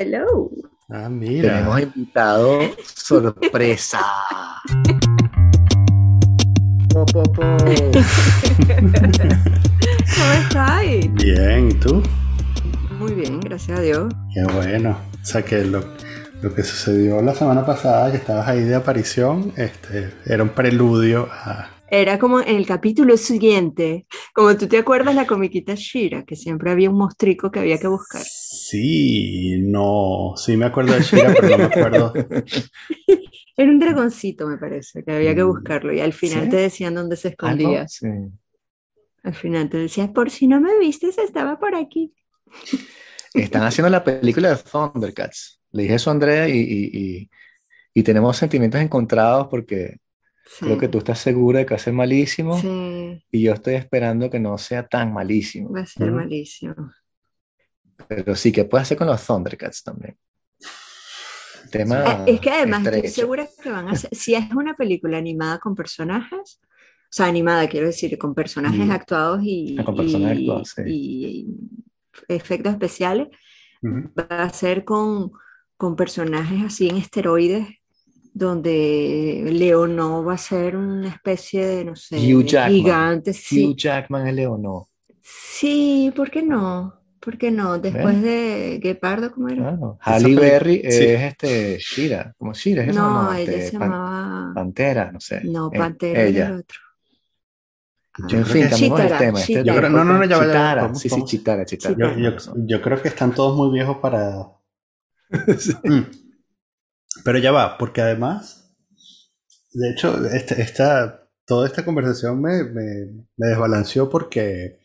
Hello. Ah, mira. Tenemos invitado sorpresa. Po, po, po. ¿Cómo estás? Bien, ¿y tú? Muy bien, gracias a Dios. Qué bueno. O sea que lo, lo que sucedió la semana pasada, que estabas ahí de aparición, este, era un preludio a... Era como en el capítulo siguiente, como tú te acuerdas la comiquita Shira, que siempre había un mostrico que había que buscar. Sí, no, sí me acuerdo de Shira, pero no me acuerdo. Era un dragoncito, me parece, que había que Mm. buscarlo y al final ¿Sí? te decían dónde se escondía. Algo, sí. Al final te decías, por si no me vistes, estaba por aquí. Están haciendo la película de Thundercats. Le dije eso a Andrea y, y- y- y tenemos sentimientos encontrados porque Sí. creo que tú estás segura de que va a ser malísimo Sí, y yo estoy esperando que no sea tan malísimo. va a ser Ujú. malísimo. Pero sí, que puede hacer con los Thundercats también. Tema Ah, Es que además estoy estrecho. segura que van a ser, si es una película animada con personajes, o sea, animada quiero decir, con personajes Mm. actuados y, Ah, con personajes y- actuados, sí. y efectos especiales, va a ser con, con personajes así en esteroides, donde Leo no va a ser una especie de, no sé, Hugh Jackman. gigante. Sí, Hugh Jackman es Leo, no. sí, ¿por qué no? ¿Por qué no? Después de Guepardo, ¿cómo era? Claro. Halle Berry sí. es este Shira, como Shira, es No, no, ella Este, se Pan- llamaba... Pantera, no sé. No, Eh, Pantera era el ella. otro. Yo en fin, cambiemos el tema. Este Chitara. Yo creo- no, no, no, ya Chitara, vamos, sí, sí. Chitara, Chitara. Chitara. Yo, yo- creo que están todos muy viejos para... Sí. Mm. Pero ya va, porque además, de hecho, este- esta, toda esta conversación me, me, me desbalanceó porque,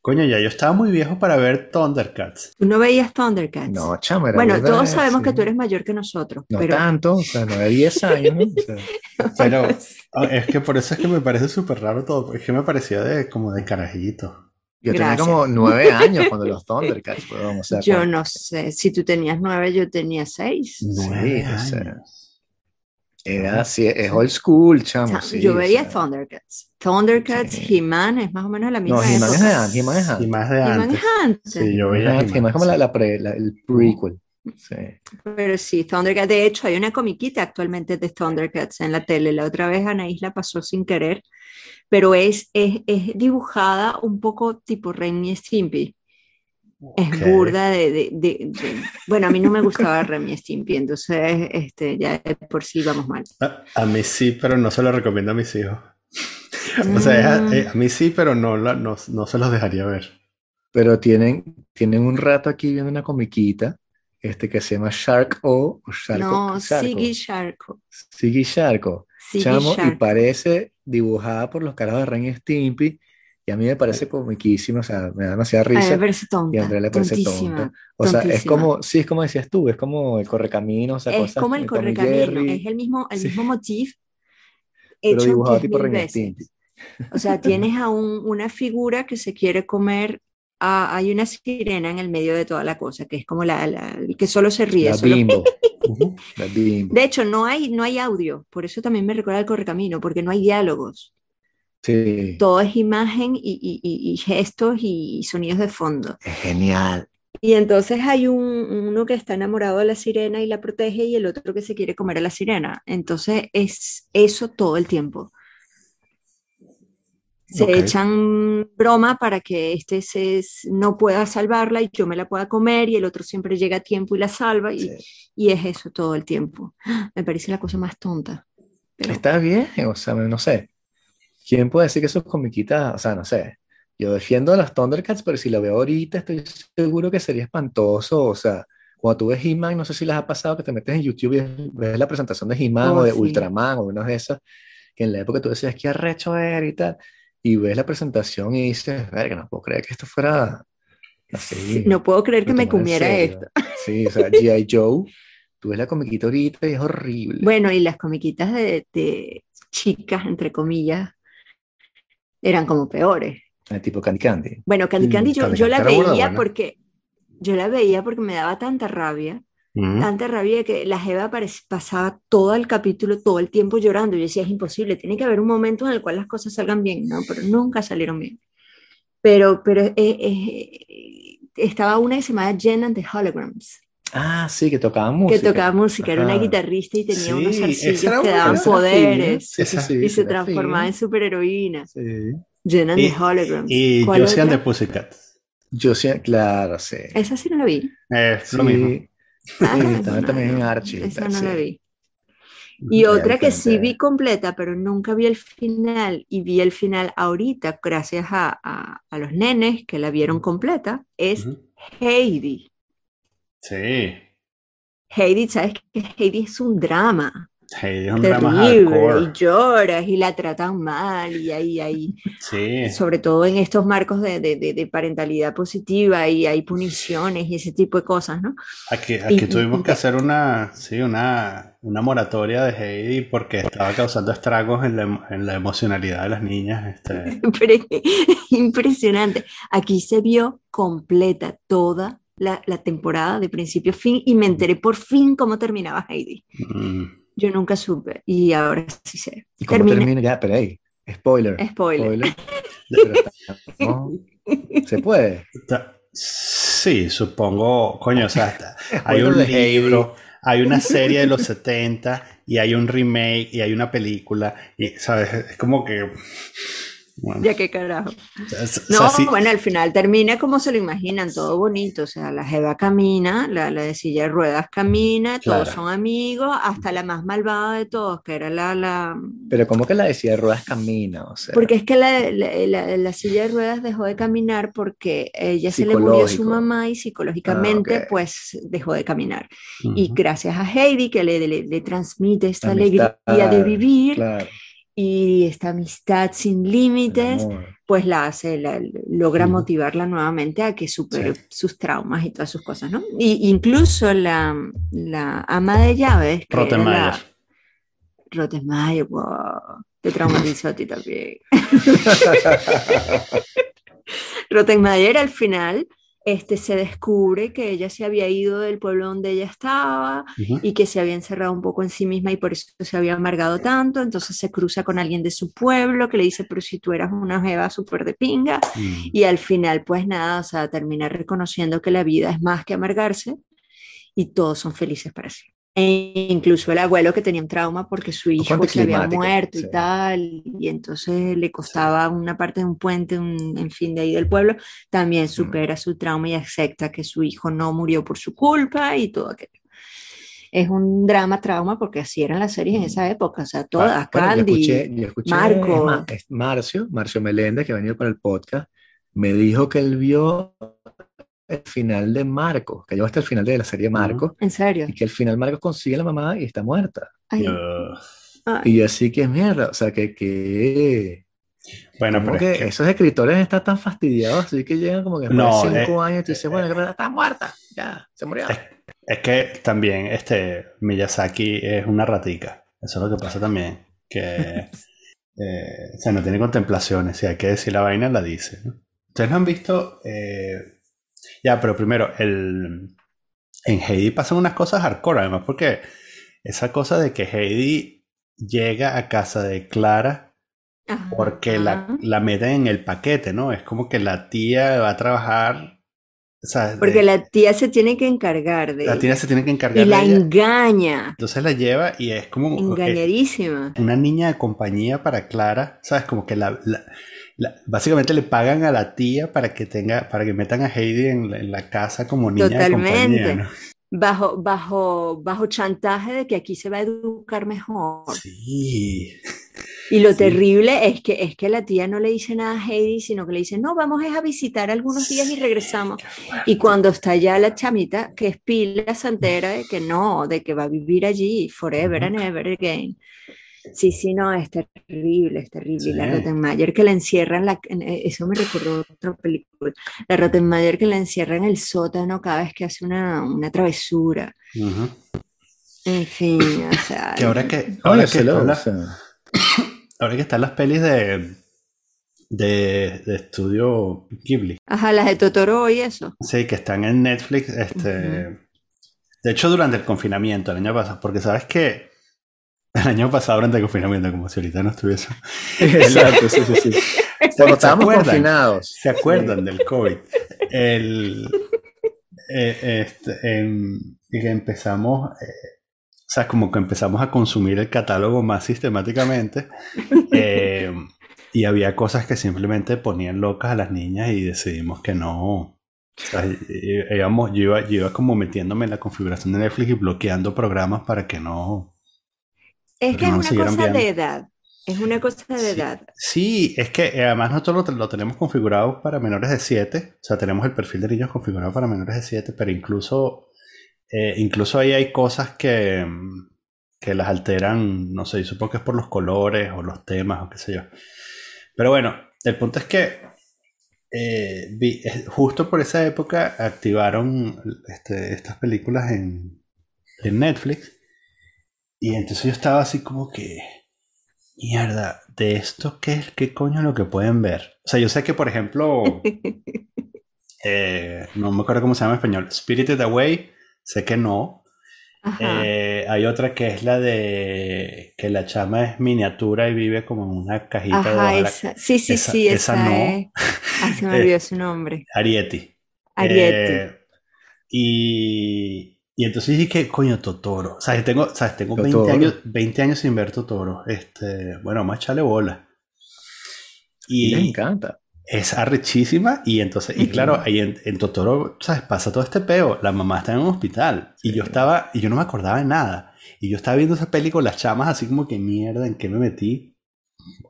coño, ya yo estaba muy viejo para ver Thundercats. Tú no veías Thundercats. No, chamo, era bueno, burda todos sabemos que sí. tú eres mayor que nosotros, No pero tanto, o sea, no de 10 años, ¿no? O sea, Pero ah, es que por eso es que me parece súper raro todo, es que me parecía de como de carajito. Yo tenía Gracias. como 9 años cuando los Thundercats fueron, o sea, yo cuando- no sé. Si tú tenías nueve, yo tenía seis. Nueve o sea. Era así, es old school, O chamo, sea, sí, yo o veía sea. Thundercats. Thundercats, Sí. He-Man es más o menos la misma No, He-Man es de antes, He-Man es antes. He-Man antes. es antes. Sí, yo veía He-Man es como sí. la, la pre- la- el prequel. Sí. Pero sí, Thundercats. De hecho, hay una comiquita actualmente de Thundercats en la tele. La otra vez Anaís la pasó sin querer, pero es, es, es dibujada un poco tipo Ren y Stimpy. Es Ok. burda de, de- de- de- Bueno, a mí no me gustaba Ren y Stimpy, entonces este, ya por sí vamos mal. A, a mí sí, pero no se lo recomiendo a mis hijos. O sea, es a, Mm. a mí sí, pero no, la- no, no se los dejaría ver. Pero tienen, tienen un rato aquí viendo una comiquita este, que se llama Shark O. o Sharko, No, Sharko. Siggy Sharko. Siggy Sharko. Siggy Chamo, y Sharko. parece dibujada por los carajos de Ren y Stimpy. Y a mí me parece comiquísimo, o sea, me da demasiada A risa. Y a tonta, Andrea le parece tontísima. tonta. O sea, es tontísima. como, sí, es como decías tú, es como el correcamino, o sea, Es cosas como el y correcamino, es el mismo, el Sí. mismo motif pero hecho dibujado 10.000 tipo Ren y. Stimpy. O sea, tienes a un- una figura que se quiere comer, a- hay una sirena en el medio de toda la cosa, que es como la, la- que solo se ríe. La solo- bimbo. La bimbo. De hecho, no hay, no hay audio, por eso también me recuerda al correcamino, porque no hay diálogos. Sí, Todo es imagen y, y- y- y gestos y sonidos de fondo. es genial. Y entonces hay un, uno que está enamorado de la sirena y la protege y el otro que se quiere comer a la sirena. Entonces es eso todo el tiempo. Se Ok. echan broma para que este se, no pueda salvarla y yo me la pueda comer y el otro siempre llega a tiempo y la salva y, Sí. y es eso todo el tiempo. Me parece la cosa más tonta. Pero Está bien, o sea, no sé. ¿Quién puede decir que esos comiquitas, o sea, no sé. Yo defiendo a los Thundercats, pero si lo veo ahorita estoy seguro que sería espantoso, o sea, cuando tú ves He-Man, no sé si les ha pasado que te metes en YouTube y ves la presentación de He-Man Oh, o de sí. Ultraman o una de esas, que en la época tú decías, qué arrecho era y tal, y ves la presentación y dices, verga, no puedo creer que esto fuera así. no puedo creer que me comiera esto. Sí, o sea, G.I. Joe, tú ves la comiquita ahorita y es horrible. Bueno, y las comiquitas de, de chicas, entre comillas, eran como peores. Eh, tipo Candy Candy. Bueno, Candy Mm, Candy yo, yo la veía porque yo la veía porque me daba tanta rabia, Mm. tanta rabia que la Jeva pasaba todo el capítulo, todo el tiempo llorando. Yo decía, es imposible, tiene que haber un momento en el cual las cosas salgan bien, ¿no? Pero nunca salieron bien. Pero, pero eh, eh, estaba una que se llamaba Jen and the Holograms. Ah, sí, que tocaba música. que tocaba música, era una Ajá. guitarrista y tenía Sí, unos era que daban poderes Sí, sí, y se transformaba en superheroína. Sí. Llenan Y- de holograms. Y ¿Cuál Josie and the. Yo sí, claro, sí. Esa sí no la vi. Es Sí, lo mismo. Ah, también- no- Archie, Esa no sí. la vi. Ya, Y otra que sí vi completa, pero nunca vi el final, y vi el final ahorita, gracias a, a- a los nenes que la vieron completa, es. Heidi. Sí. Heidi, ¿sabes que Heidi es un drama Heidi es un terrible? Y lloras y la tratan mal, y ahí, ahí, Sí. sobre todo en estos marcos de, de- de- parentalidad positiva, y hay puniciones y ese tipo de cosas, ¿no? Aquí, aquí Y- tuvimos y- que hacer una, sí, una, una moratoria de Heidi porque estaba causando estragos en la, en la emocionalidad de las niñas. Este, impresionante. Aquí se vio completa toda la, la temporada de principio a fin y me enteré por fin cómo terminaba Heidi. mm, Yo nunca supe y ahora sí sé. ¿Y cómo Termina- termina? Ya, pero ahí, spoiler. Spoiler. Pero no, ¿Se puede? sí, supongo, coño, o sea, está- hay Spoiler un libro, hay una serie de los 70 y hay un remake y hay una película y, ¿sabes? Es como que... bueno, Ya qué carajo. es- No, bueno, al final termina como se lo imaginan, todo bonito. O sea, la Jeva camina, la, la de silla de ruedas camina, todos Claro. son amigos, hasta la más malvada de todos, que era la, la, Pero ¿cómo que la decía de ruedas camina? O sea, Porque es que la, la- la- la silla de ruedas dejó de caminar porque ella se le murió a su mamá y psicológicamente Ah, pues dejó de caminar. Y gracias a Heidi que le, le- le transmite esta Amistad, alegría de vivir claro, y esta amistad sin límites, pues la hace, la- logra motivarla nuevamente a que supere Sí. sus traumas y todas sus cosas, ¿no? Y incluso la, la ama de llaves, Rottenmeier. Rottenmeier, wow, te traumatizó a ti también. Rottenmeier al final este, se descubre que ella se había ido del pueblo donde ella estaba y que se había encerrado un poco en sí misma y por eso se había amargado tanto. Entonces se cruza con alguien de su pueblo que le dice, pero si tú eras una jeva súper de pinga. Mm. Y al final, pues nada, o sea, termina reconociendo que la vida es más que amargarse y todos son felices para sí. E incluso el abuelo que tenía un trauma porque su hijo se había muerto sí. y tal, y entonces le costaba una parte de un puente, un, en fin, de ahí del pueblo, también supera su trauma y acepta que su hijo no murió por su culpa y todo aquello. Es un drama trauma porque así eran las series en esa época, o sea, todas, Bueno, yo Candy, escuché, yo escuché, Marco. Marcio, Marcio Meléndez, que ha venido para el podcast, me dijo que él vio el final de Marcos, que llegó hasta el final de la serie Marcos, en serio. y que al final Marcos consigue a la mamá y está muerta. Ay. Y así que es mierda, o sea, que, que, Bueno, como pero que es que- esos escritores están tan fastidiados, así que llegan como que No, de cinco eh, años y tú dices, bueno, que está muerta, ya, se murió. Es, es que también este Miyazaki es una ratica. Eso es lo que pasa también. Que eh, o sea, no tiene contemplaciones. Si hay que decir la vaina, la dice. ¿no? Ustedes lo han visto. Ya, pero primero, el, en Heidi pasan unas cosas hardcore, además, porque esa cosa de que Heidi llega a casa de Clara Ajá. porque la, la meten en el paquete, ¿no? Es como que la tía va a trabajar. o sea, Porque de- la tía se tiene que encargar de la ella. tía se tiene que encargar y la de ella. engaña, Entonces la lleva y es como engañadísima. una niña de compañía para Clara, ¿sabes? Como que la, la- la- básicamente le pagan a la tía para que tenga, para que metan a Heidi en la, en la casa como niña de compañía, Totalmente. ¿no? Bajo, bajo, bajo chantaje de que aquí se va a educar mejor. Sí. Y lo Sí. terrible es que, es que la tía no le dice nada a Heidi, sino que le dice, no, vamos es a visitar algunos días y regresamos. Y cuando está ya la chamita, que es pila santera de que no, de que va a vivir allí forever and ever again. Sí, sí, no, es terrible, es terrible. Y la Sí. Rottenmeier que la encierra en la... en- eh, eso me recordó otra película. La Rottenmeier que la encierra en el sótano cada vez que hace una, una travesura. En fin, o sea... Que ahora que, ahora que se lo- están las, ahora que están las pelis de, de, de estudio Ghibli, Ajá, las de Totoro y eso. sí, que están en Netflix, este, de hecho durante el confinamiento el año pasado, porque sabes que el año pasado durante el confinamiento, como si ahorita no estuviese. Exacto, sí, sí, sí. ¿Se Cuando estábamos confinados. ¿Se acuerdan del COVID? El, eh, este, em, y que empezamos, eh, o sea, como que empezamos a consumir el catálogo más sistemáticamente. eh, y había cosas que simplemente ponían locas a las niñas y decidimos que no. O sea, íbamos- yo, iba, yo iba como metiéndome en la configuración de Netflix y bloqueando programas para que no. Es que es una cosa de edad. Es una cosa de Sí, edad. sí, es que eh, además nosotros lo, lo tenemos configurado para menores de 7, o sea, tenemos el perfil de niños configurado para menores de 7, pero incluso, eh, incluso ahí hay cosas que, mm, que las alteran, no sé, yo supongo que es por los colores o los temas o qué sé yo. Pero bueno, el punto es que eh, vi- eh, justo por esa época activaron este, estas películas en, en Netflix y entonces yo estaba así como que... Mierda, ¿de esto qué, es- qué coño es lo que pueden ver? O sea, yo sé que, por ejemplo, eh, no me acuerdo cómo se llama en español, Spirited Away, sé que no. Eh, hay otra que es la de que la chama es miniatura y vive como en una cajita Ajá, de esa. Sí, sí, esa- sí, esa esa no. es. Ah, se me Eh, olvidó su nombre. Arieti. Arieti. Eh, y, y entonces dije, coño, Totoro. O sea, tengo, sea, tengo 20 Totoro. años, 20 años sin ver Totoro. Este, bueno, más chale bola. Y Y encanta. es arrechísima. Y entonces, y claro, ahí en, en Totoro, ¿sabes? Pasa todo este peo. La mamá está en un hospital. Y yo estaba, y yo no me acordaba de nada. Y yo estaba viendo esa peli con las chamas así como que mierda, ¿en qué me metí?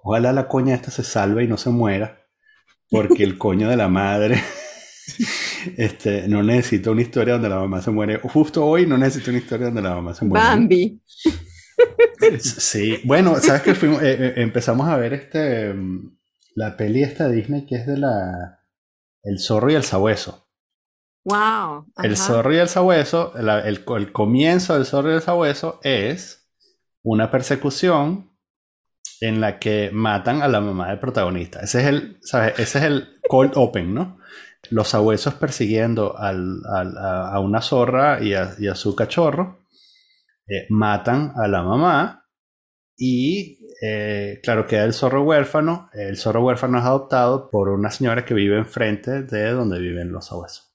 Ojalá la coña esta se salve y no se muera. Porque el coño de la madre. Este, no necesito una historia donde la mamá se muere. Justo hoy no necesito una historia donde la mamá se muere. Bambi. Sí, bueno, sabes que fuimos, eh, eh, empezamos a ver este mm, la peli esta Disney que es de la El zorro y el sabueso. Wow. El zorro y el sabueso, la- el, el comienzo del zorro y el sabueso es una persecución en la que matan a la mamá del protagonista. Ese es el, ¿sabes? Ese es el cold open, ¿no? Los sabuesos persiguiendo al- al- a, a una zorra y a, y a su cachorro, eh, matan a la mamá y, eh, claro, queda el zorro huérfano. El zorro huérfano es adoptado por una señora que vive enfrente de donde viven los sabuesos.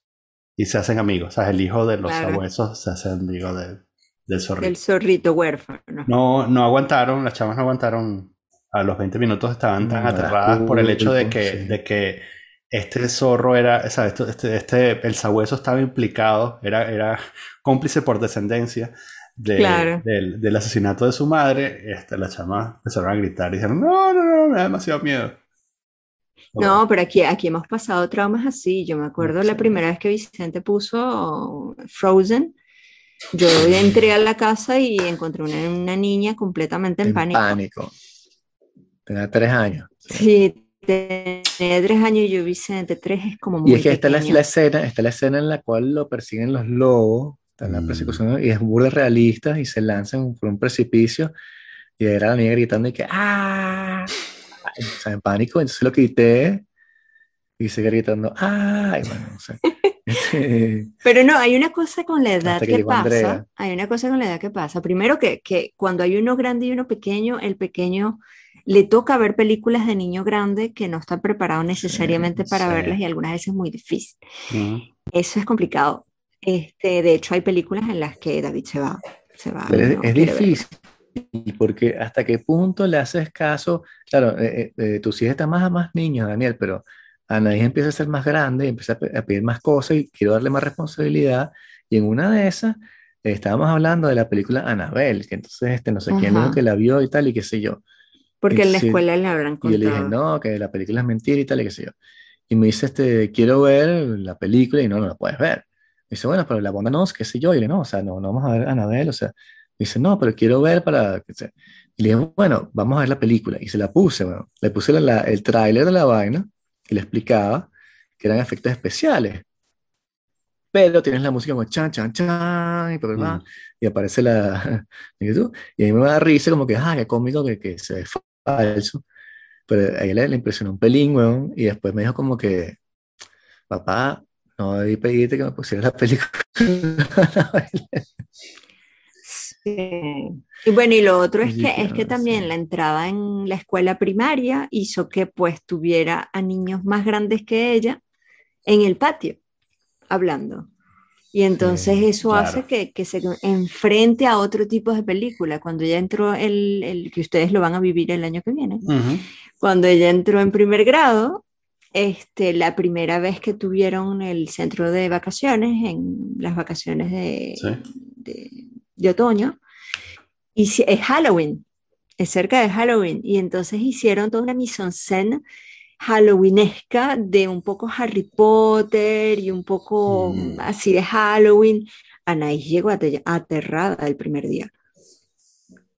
Y se hacen amigos. O sea, el hijo de los Claro. sabuesos se hace amigo de- del zorrito. El zorrito huérfano. No, no aguantaron, las chamas no aguantaron. A los 20 minutos estaban tan aterradas por el hecho de pulpo, que, sí. de que este zorro era, o sea, esto- este, este, el sabueso estaba implicado, era, era cómplice por descendencia de- Claro. del, del asesinato de su madre. Este, las chamas empezaron a gritar y dijeron, no, no, no, me da demasiado miedo. No, pero aquí, aquí hemos pasado traumas así. Yo me acuerdo la Sí. primera vez que Vicente puso Frozen. Yo entré a la casa y encontré una, una niña completamente en En pánico. pánico. Tenía tres años. Sí, tenía tres años y yo, Vicente, tres es como Y muy es que esta es la, la escena, está la escena en la cual lo persiguen los lobos, está la Mm. persecución y es burda realista y se lanzan por un precipicio y era la niña gritando y que ¡ah! Ay, O sea, en pánico, entonces lo quité y sigue gritando ¡ay! Bueno, no sé. Este, Pero no, hay una cosa con la edad que que pasa. Andrea. Hay una cosa con la edad que pasa. Primero que, que cuando hay uno grande y uno pequeño, el pequeño le toca ver películas de niño grande que no está preparado necesariamente para sí. verlas y algunas veces es muy difícil. Eso es complicado. Este, de hecho, hay películas en las que David se va, se va. Pero es, no difícil, porque hasta qué punto le haces caso, claro, eh, eh, eh, tus hijos están más a más niños, Daniel, pero Anaís empieza a ser más grande, empieza a, pe- a pedir más cosas y quiero darle más responsabilidad, y en una de esas eh, estábamos hablando de la película Annabelle, que entonces este, no sé quién dijo que la vio y tal, y qué sé yo. Porque en la Sí. escuela le habrán Y yo le dije, contado. no, que la película es mentira y tal, y qué sé yo. Y me dice, este, quiero ver la película y no, no la puedes ver. Me dice, bueno, pero la banda no, qué sé yo. Y le digo, no, o sea, no, no vamos a ver a Anabel, o sea, me dice, no, pero quiero ver para, qué sé. Y le dije, bueno, vamos a ver la película. Y se la puse, bueno, le puse la- la- el tráiler de la vaina y le explicaba que eran efectos especiales. Pero tienes la música como chan, chan, chan, y, bla, bla, Mm. y aparece la. Y a mí me da risa como que, ah, qué cómico que, que se falso. Pero a ella le, le impresionó un pelín, weón, y después me dijo como que, papá, no debí pedirte que me pusieras la película. Sí. Y bueno, y lo otro es Sí, que, es que también sí. la entrada en la escuela primaria hizo que pues tuviera a niños más grandes que ella en el patio, hablando. Y entonces Sí, eso hace claro. que, que se enfrente a otro tipo de película. Cuando ya entró el, el que ustedes lo van a vivir el año que viene, Ujú. cuando ella entró en primer grado, este, la primera vez que tuvieron el centro de vacaciones, en las vacaciones de, Sí. de, de otoño, y es Halloween, es cerca de Halloween, y entonces hicieron toda una mise en scène halloweenesca de un poco Harry Potter y un poco Mm. así de Halloween. Anaís llegó ate- aterrada el primer día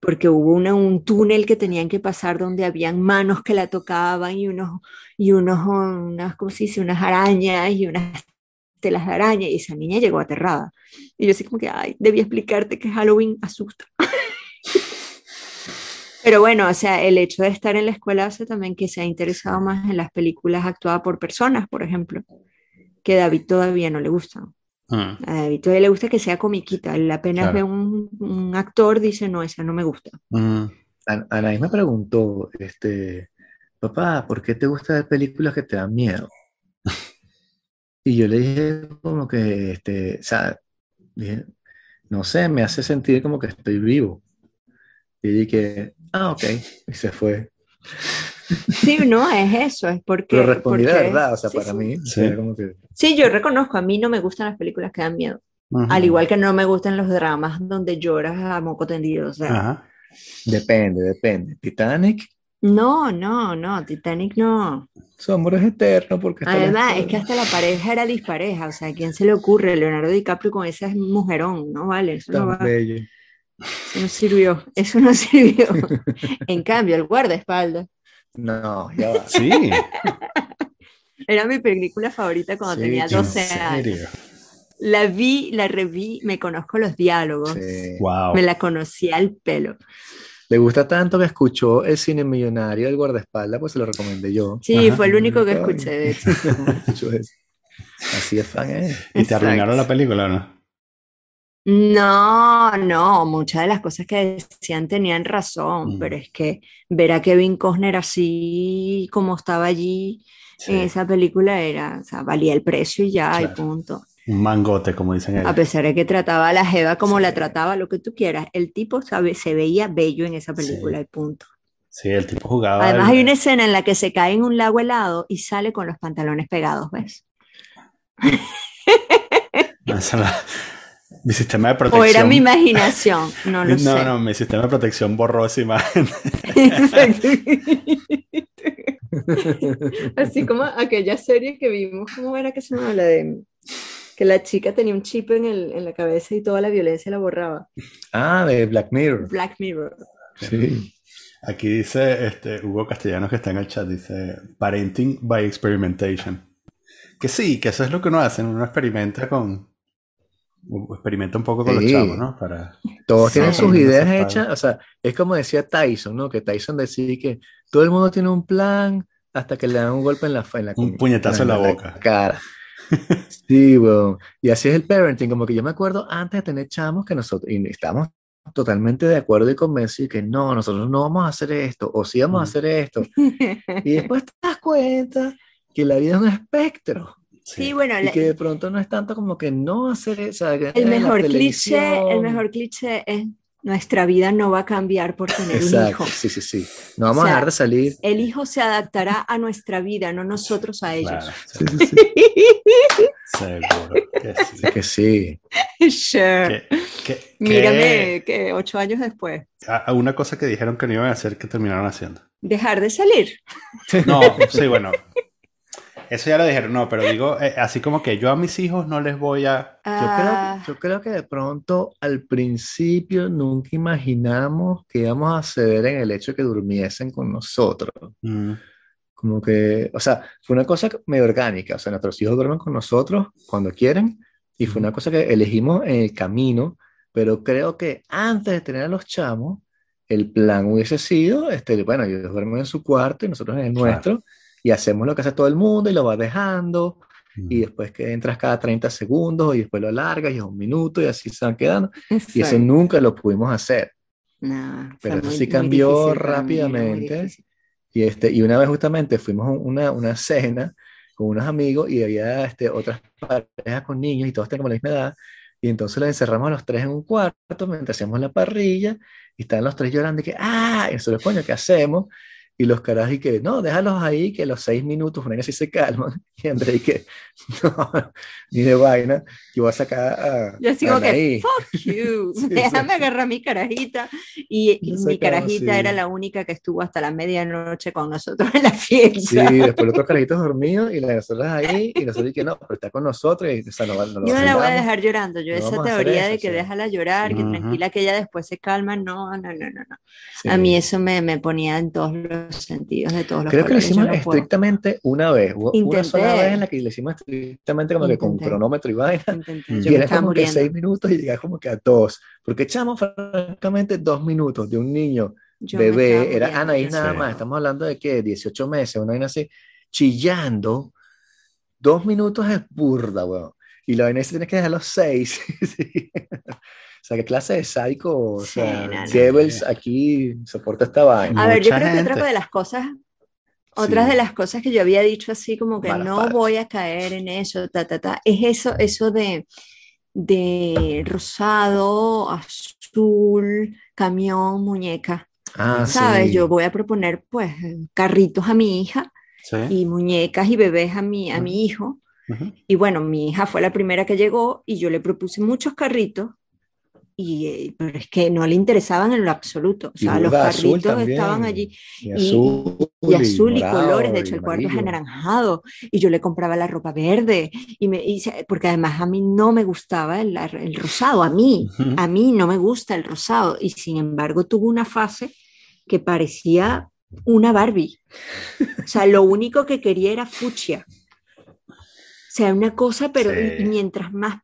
porque hubo una- un túnel que tenían que pasar donde habían manos que la tocaban y unos, y unos, unas, ¿cómo se dice? Unas arañas y unas telas de araña y esa niña llegó aterrada. Y yo así como que, ay, debía explicarte que Halloween asusta. Pero bueno, o sea, el hecho de estar en la escuela hace también que se ha interesado más en las películas actuadas por personas, por ejemplo, que a David todavía no le gustan. Mm. A David todavía le gusta que sea comiquita. Él apenas Claro. ve un, un actor, dice, no, esa no me gusta. Mm. An- Anaís me preguntó, este, papá, ¿por qué te gusta ver películas que te dan miedo? Y yo le dije como que, este, o sea, dije, no sé, me hace sentir como que estoy vivo. Y dije, ah, ok, y se fue. Sí, no, es eso, es porque... Pero respondí la porque- verdad, o sea, sí, para sí. mí, Sí. era como que, Sí, yo reconozco, a mí no me gustan las películas que dan miedo. Al igual que no me gustan los dramas donde lloras a moco tendido. O sea, Ajá. depende, depende. Titanic, no, no, no, Titanic no. su amor es eterno porque Además, es que hasta la pareja era dispareja. O sea, ¿a quién se le ocurre? Leonardo DiCaprio con ese mujerón, no vale, eso no va, bello. Eso no sirvió, eso no sirvió. En cambio, el guardaespaldas No, ya va. Sí. era mi película favorita cuando Sí, tenía ¿en 12 ¿En años. La vi, la reví, me conozco los diálogos, Sí. Wow. me la conocía al pelo. Le gusta tanto que escuchó el cine millonario del guardaespaldas, pues se lo recomendé yo. Sí, Ajá. fue el único que escuché, de hecho. Así es fan, ¿eh? ¿Y te arruinaron la película no? No, no, muchas de las cosas que decían tenían razón, Mm. pero es que ver a Kevin Costner así como estaba allí en esa película era, o sea, valía el precio y ya, y punto. Un mangote, como dicen A ellos. pesar de que trataba a la Jeva como Sí. la trataba, lo que tú quieras, el tipo sabe, se veía bello en esa película y punto. Sí, el tipo jugaba. Además el- hay una escena en la que se cae en un lago helado y sale con los pantalones pegados, ¿ves? Mi sistema de O protección. era mi imaginación, no lo no, sé. no, mi sistema de protección borró esa imagen. Exacto. Así como aquella serie que vimos, ¿cómo era que se llamaba? La de que la chica tenía un chip en, el, en la cabeza y toda la violencia la borraba. Ah, de Black Mirror. Black Mirror. Sí. Aquí dice este, Hugo Castellanos que está en el chat, dice parenting by experimentation. Que sí, que eso es lo que uno hace, uno experimenta con experimenta un poco con los Sí. chavos, ¿no? Para Todos Sí. tienen sus ideas hechas, o sea, es como decía Tyson, ¿no? Que Tyson decía que todo el mundo tiene un plan hasta que le dan un golpe en la, en la, Un puñetazo en la boca. cara. Sí, weón. Y así es el parenting, como que yo me acuerdo antes de tener chamos que nosotros, y estábamos totalmente de acuerdo y convencidos que no, nosotros no vamos a hacer esto, o sí vamos a hacer esto. Y después te das cuenta que la vida es un espectro. Sí, bueno, Y la- que de pronto no es tanto como que no hacer eso. el mejor cliché, el mejor cliché es nuestra vida no va a cambiar por tener un hijo. Exacto, sí, sí, sí. No vamos O sea, a dejar de salir. El hijo se adaptará a nuestra vida, no nosotros a ellos. Claro, Sí, sí, sí. seguro que sí. Es que sí. Sure. Que- que- que- Mírame que ocho años después. a- a una cosa que dijeron que no iban a hacer que terminaron haciendo. Dejar de salir. No, sí, bueno. Eso ya lo dijeron, no, pero digo, eh, así como que yo a mis hijos no les voy a... Yo Ah, creo, yo creo que de pronto al principio nunca imaginamos que íbamos a ceder en el hecho de que durmiesen con nosotros. Mm, Como que, o sea, fue una cosa medio orgánica. O sea, nuestros hijos duermen con nosotros cuando quieren y fue una cosa que elegimos en el camino, pero creo que antes de tener a los chamos, el plan hubiese sido, este, bueno, ellos duermen en su cuarto y nosotros en el Claro. nuestro y hacemos lo que hace todo el mundo y lo vas dejando mm. y después que entras cada 30 segundos y después lo alargas y es un minuto y así se van quedando. Y eso exacto. nunca lo pudimos hacer. No, Pero eso muy- sí cambió rápidamente. Y, este, y una vez justamente fuimos a una, una cena con unos amigos y había este, otras parejas con niños y todos teníamos la misma edad. Y entonces los encerramos a los tres en un cuarto mientras hacíamos la parrilla y estaban los tres llorando y que, ah, y nosotros, coño, ¿qué hacemos? Y los carajos y que, no, déjalos ahí, que los seis minutos, una vez así se calman. Y André y que, no, ni de vaina, yo voy a sacar a. Yo como que, fuck you, déjame agarrar mi carajita. Y, mi carajita era la única que estuvo hasta la medianoche con nosotros en la fiesta. Sí, después los otros carajitos dormidos y la nosotros ahí, y nosotros y que no, pero está con nosotros. Y, o sea, no, no yo no la voy a dejar llorando, yo esa teoría de que déjala llorar, que tranquila que ella después se calma, no, no, no, no. no. A mí eso me, me ponía en todos los sentidos, de todos los Creo que lo hicimos estrictamente una vez. una sola vez en la que le hicimos estrictamente como que con cronómetro y vaina. Y era como que seis minutos y llegaba como que a dos. Porque echamos francamente dos minutos de un niño bebé. Era Anaís nada más. Estamos hablando de que 18 meses, una vaina así, chillando. Dos minutos es burda, weón. Y la vaina se tiene que dejar los seis. O sea, ¿qué clase de sádico? O sea, aquí soporta esta vaina. A ver, yo creo que otra de las cosas, otras de las cosas que yo había dicho así como que no voy a caer en eso, ta, ta, ta, es eso, eso de, de rosado, azul, camión, muñeca. Ah, ¿Sabes? Yo voy a proponer pues carritos a mi hija y muñecas y bebés a mi, a mi hijo. Y bueno, mi hija fue la primera que llegó y yo le propuse muchos carritos y, eh, pero es que no le interesaban en lo absoluto. O sea, los carritos estaban allí. Y, azul, y, colores. De hecho, el cuarto es anaranjado. Y yo le compraba la ropa verde. Y me, porque además a mí no me gustaba el, el rosado. A mí, a mí no me gusta el rosado. Y sin embargo, tuvo una fase que parecía una Barbie. O sea, lo único que quería era fucsia. O sea, una cosa, pero mientras más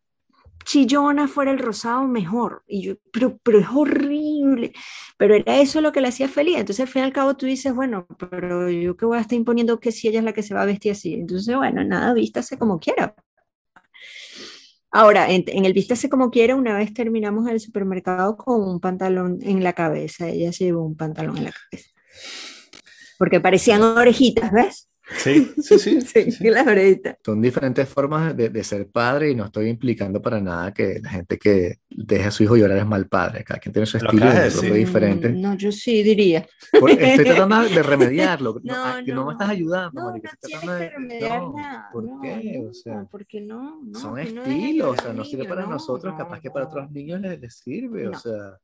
chillona fuera el rosado, mejor. Y yo, pero, pero es horrible. Pero era eso lo que le hacía feliz. Entonces, al fin y al cabo, tú dices, bueno, pero yo que voy a estar imponiendo que si ella es la que se va a vestir así. Entonces, bueno, nada, vístase como quiera. Ahora, en, el vístase como quiera, una vez terminamos el supermercado con un pantalón en la cabeza. Ella se llevó un pantalón en la cabeza. Porque parecían orejitas, ¿ves? Sí, sí, sí. sí, la Son diferentes formas de, de, ser padre y no estoy implicando para nada que la gente que deja a su hijo llorar es mal padre. Cada quien tiene su estilo y diferente. No, yo sí diría. estoy tratando de remediarlo. No, no, no, me estás ayudando, no, No, tienes que remediar nada. ¿Por qué? O sea, porque no. son estilos, o sea, no sirve para nosotros, capaz que para otros niños les, les sirve, o sea.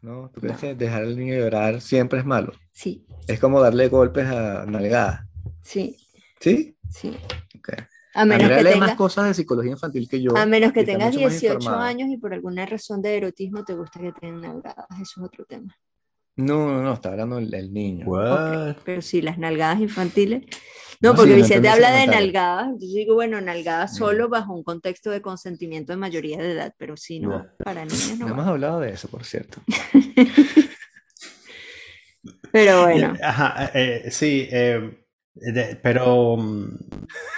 ¿No? ¿Tú crees que dejar al niño llorar siempre es malo? Sí. Es como darle golpes a nalgadas. Sí. ¿Sí? Sí. Okay. A menos que más cosas de psicología infantil que yo. A menos que tengas 18 años y por alguna razón de erotismo te gusta que tengan nalgadas. Eso es otro tema. No, no, no, está hablando del, niño. Pero sí, las nalgadas infantiles. No, porque Vicente habla de nalgadas. Yo digo, bueno, nalgadas solo bajo un contexto de consentimiento de mayoría de edad, pero sí, no, para niños no. No hemos hablado de eso, por cierto. pero bueno. Ajá, eh, sí, eh, pero,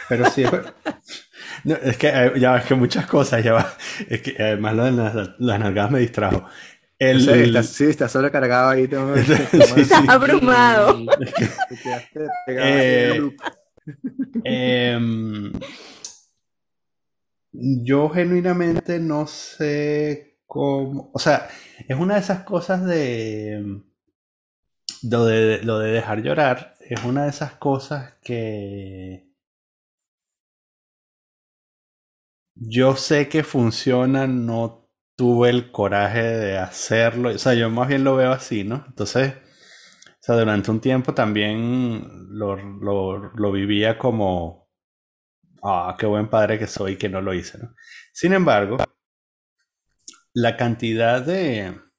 pero sí, es que eh, ya es que muchas cosas, ya va, es que además lo de las, nalgadas me distrajo. El, está, sí, está sobrecargado ahí. Está abrumado. eh, eh, yo genuinamente no sé cómo, o sea, es una de esas cosas de lo de, lo de dejar llorar es una de esas cosas que yo sé que funciona, no tuve el coraje de hacerlo. O sea, yo más bien lo veo así, ¿no? Entonces, o sea, durante un tiempo también lo, lo vivía como, ah, qué buen padre que soy que no lo hice, ¿no? Sin embargo, la cantidad de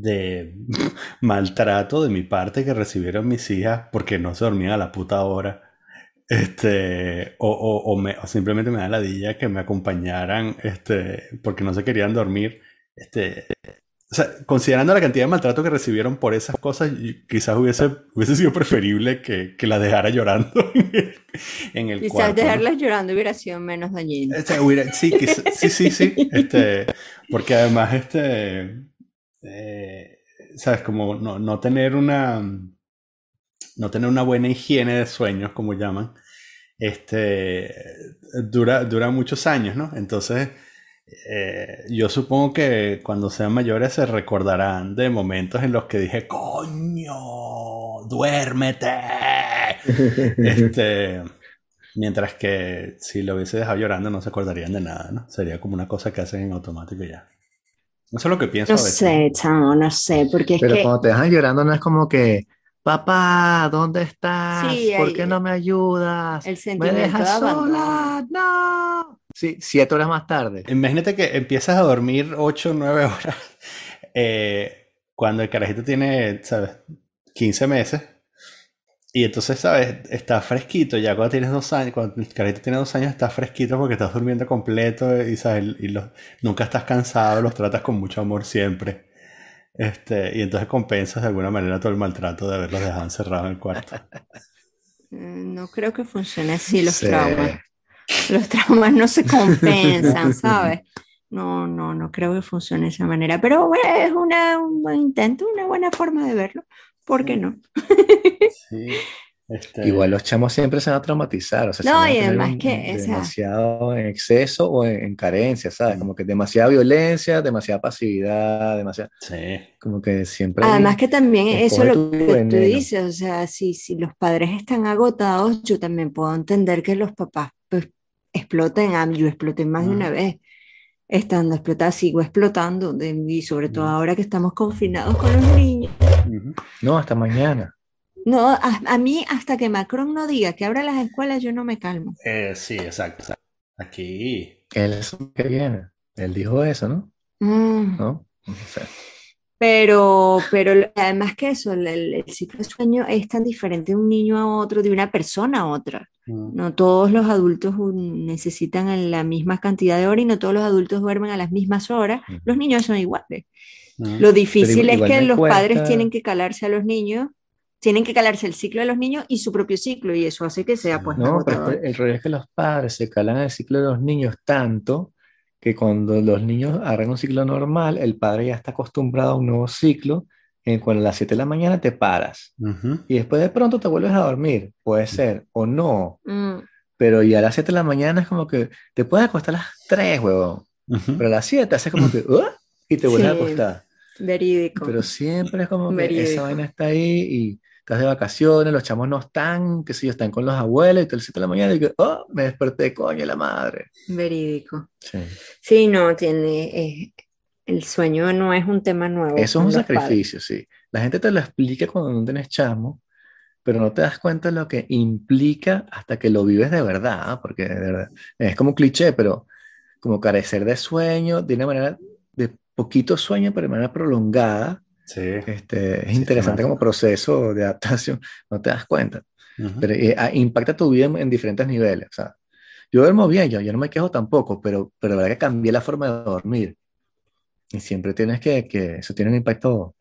de maltrato de mi parte que recibieron mis hijas porque no se dormían a la puta hora. Este, o, o, me, simplemente me da la dilla que me acompañaran este, porque no se querían dormir. Este, o sea, considerando la cantidad de maltrato que recibieron por esas cosas, quizás hubiese, hubiese sido preferible que, que las dejara llorando en el, Quizás dejarlas llorando hubiera sido menos dañino. Este, sí, sí, sí, sí. Este, porque además, este eh, ¿sabes? Como no, no, tener una, no tener una buena higiene de sueños, como llaman, este, dura, dura muchos años, ¿no? Entonces, eh, yo supongo que cuando sean mayores se recordarán de momentos en los que dije, coño, duérmete. este, mientras que si lo hubiese dejado llorando no se acordarían de nada, ¿no? Sería como una cosa que hacen en automático ya. Eso es lo que pienso. No sé, chamo, no sé, porque es Pero que... cuando te dejan llorando no es como que, papá, ¿dónde estás? Sí, ¿Por hay- qué no me ayudas? El ¿Me sentimiento de dejas abandono. sola? ¡No! Sí, siete horas más tarde. Imagínate que empiezas a dormir 8 o 9 horas eh, cuando el carajito tiene, ¿sabes? 15 meses. Y entonces, ¿sabes? Está fresquito. Ya cuando tienes dos años, cuando el carajito tiene dos años, está fresquito porque estás durmiendo completo y, ¿sabes? Y los- nunca estás cansado, los tratas con mucho amor siempre. Este, y entonces compensas de alguna manera todo el maltrato de haberlos dejado encerrados en el cuarto. Mm, No creo que funcione así los Sí. traumas. Los traumas no se compensan, ¿sabes? No, no, no creo que funcione de esa manera. Pero bueno, es una, un buen intento, una buena forma de verlo. ¿Por qué no? Sí. Este, Igual los chamos siempre se van a traumatizar, o sea, se No, van y además que, o sea- demasiado en exceso o en, en carencia, ¿sabes? Como que demasiada violencia, demasiada pasividad, demasiada, sí. como que siempre Además que también eso es lo que tú veneno. dices, o sea, si, si los padres están agotados, yo también puedo entender que los papás pues, exploten, ah, yo exploté más de una vez, estando explotada, sigo explotando, de, y sobre todo ahora que estamos confinados con los niños. No, hasta mañana. No, a, a mí hasta que Macron no diga que abra las escuelas, yo no me calmo. Eh, sí, exacto. exacto. Aquí. Él es que viene. Él dijo eso, ¿no? Mm. ¿No? O sea, Pero, pero además que eso, el, el- el ciclo de sueño es tan diferente de un niño a otro, de una persona a otra. Mm. No todos los adultos necesitan la misma cantidad de horas y no todos los adultos duermen a las mismas horas. Ujú. Los niños son iguales. Mm. Lo difícil es que los padres cuesta- tienen que calarse a los niños, tienen que calarse el ciclo de los niños y su propio ciclo, y eso hace que sea pues No, pero que el rollo es que los padres se calan el ciclo de los niños tanto que cuando los niños agarran un ciclo normal, el padre ya está acostumbrado a un nuevo ciclo en cuando a las 7 de la mañana te paras Ujú. y después de pronto te vuelves a dormir. Puede ser o no, Mm, pero ya a las 7 de la mañana es como que te puedes acostar a las 3, huevón, pero a las 7 haces como que y te vuelves a Sí. acostar. verídico. Pero siempre es como que Verídico. esa vaina está ahí y estás de vacaciones, los chamos no están, qué sé yo, están con los abuelos y el 7 de la mañana y que, oh, me desperté, coño, la madre. Verídico. Sí. Sí, no, tiene, eh, el sueño no es un tema nuevo Eso es un los padres. sacrificio, sí. La gente te lo explica cuando no tienes chamo, pero no te das cuenta de lo que implica hasta que lo vives de verdad, ¿ah? porque de verdad, es como un cliché, pero como carecer de sueño, de una manera, de poquito sueño, pero de manera prolongada, Sí. este, es interesante como proceso de adaptación, no te das cuenta, Ujú. pero eh, ah, impacta tu vida en, en diferentes niveles, o sea, yo duermo bien, yo, yo no me quejo tampoco, pero, pero de verdad que cambié la forma de dormir. Y siempre tienes que, que eso tiene un impacto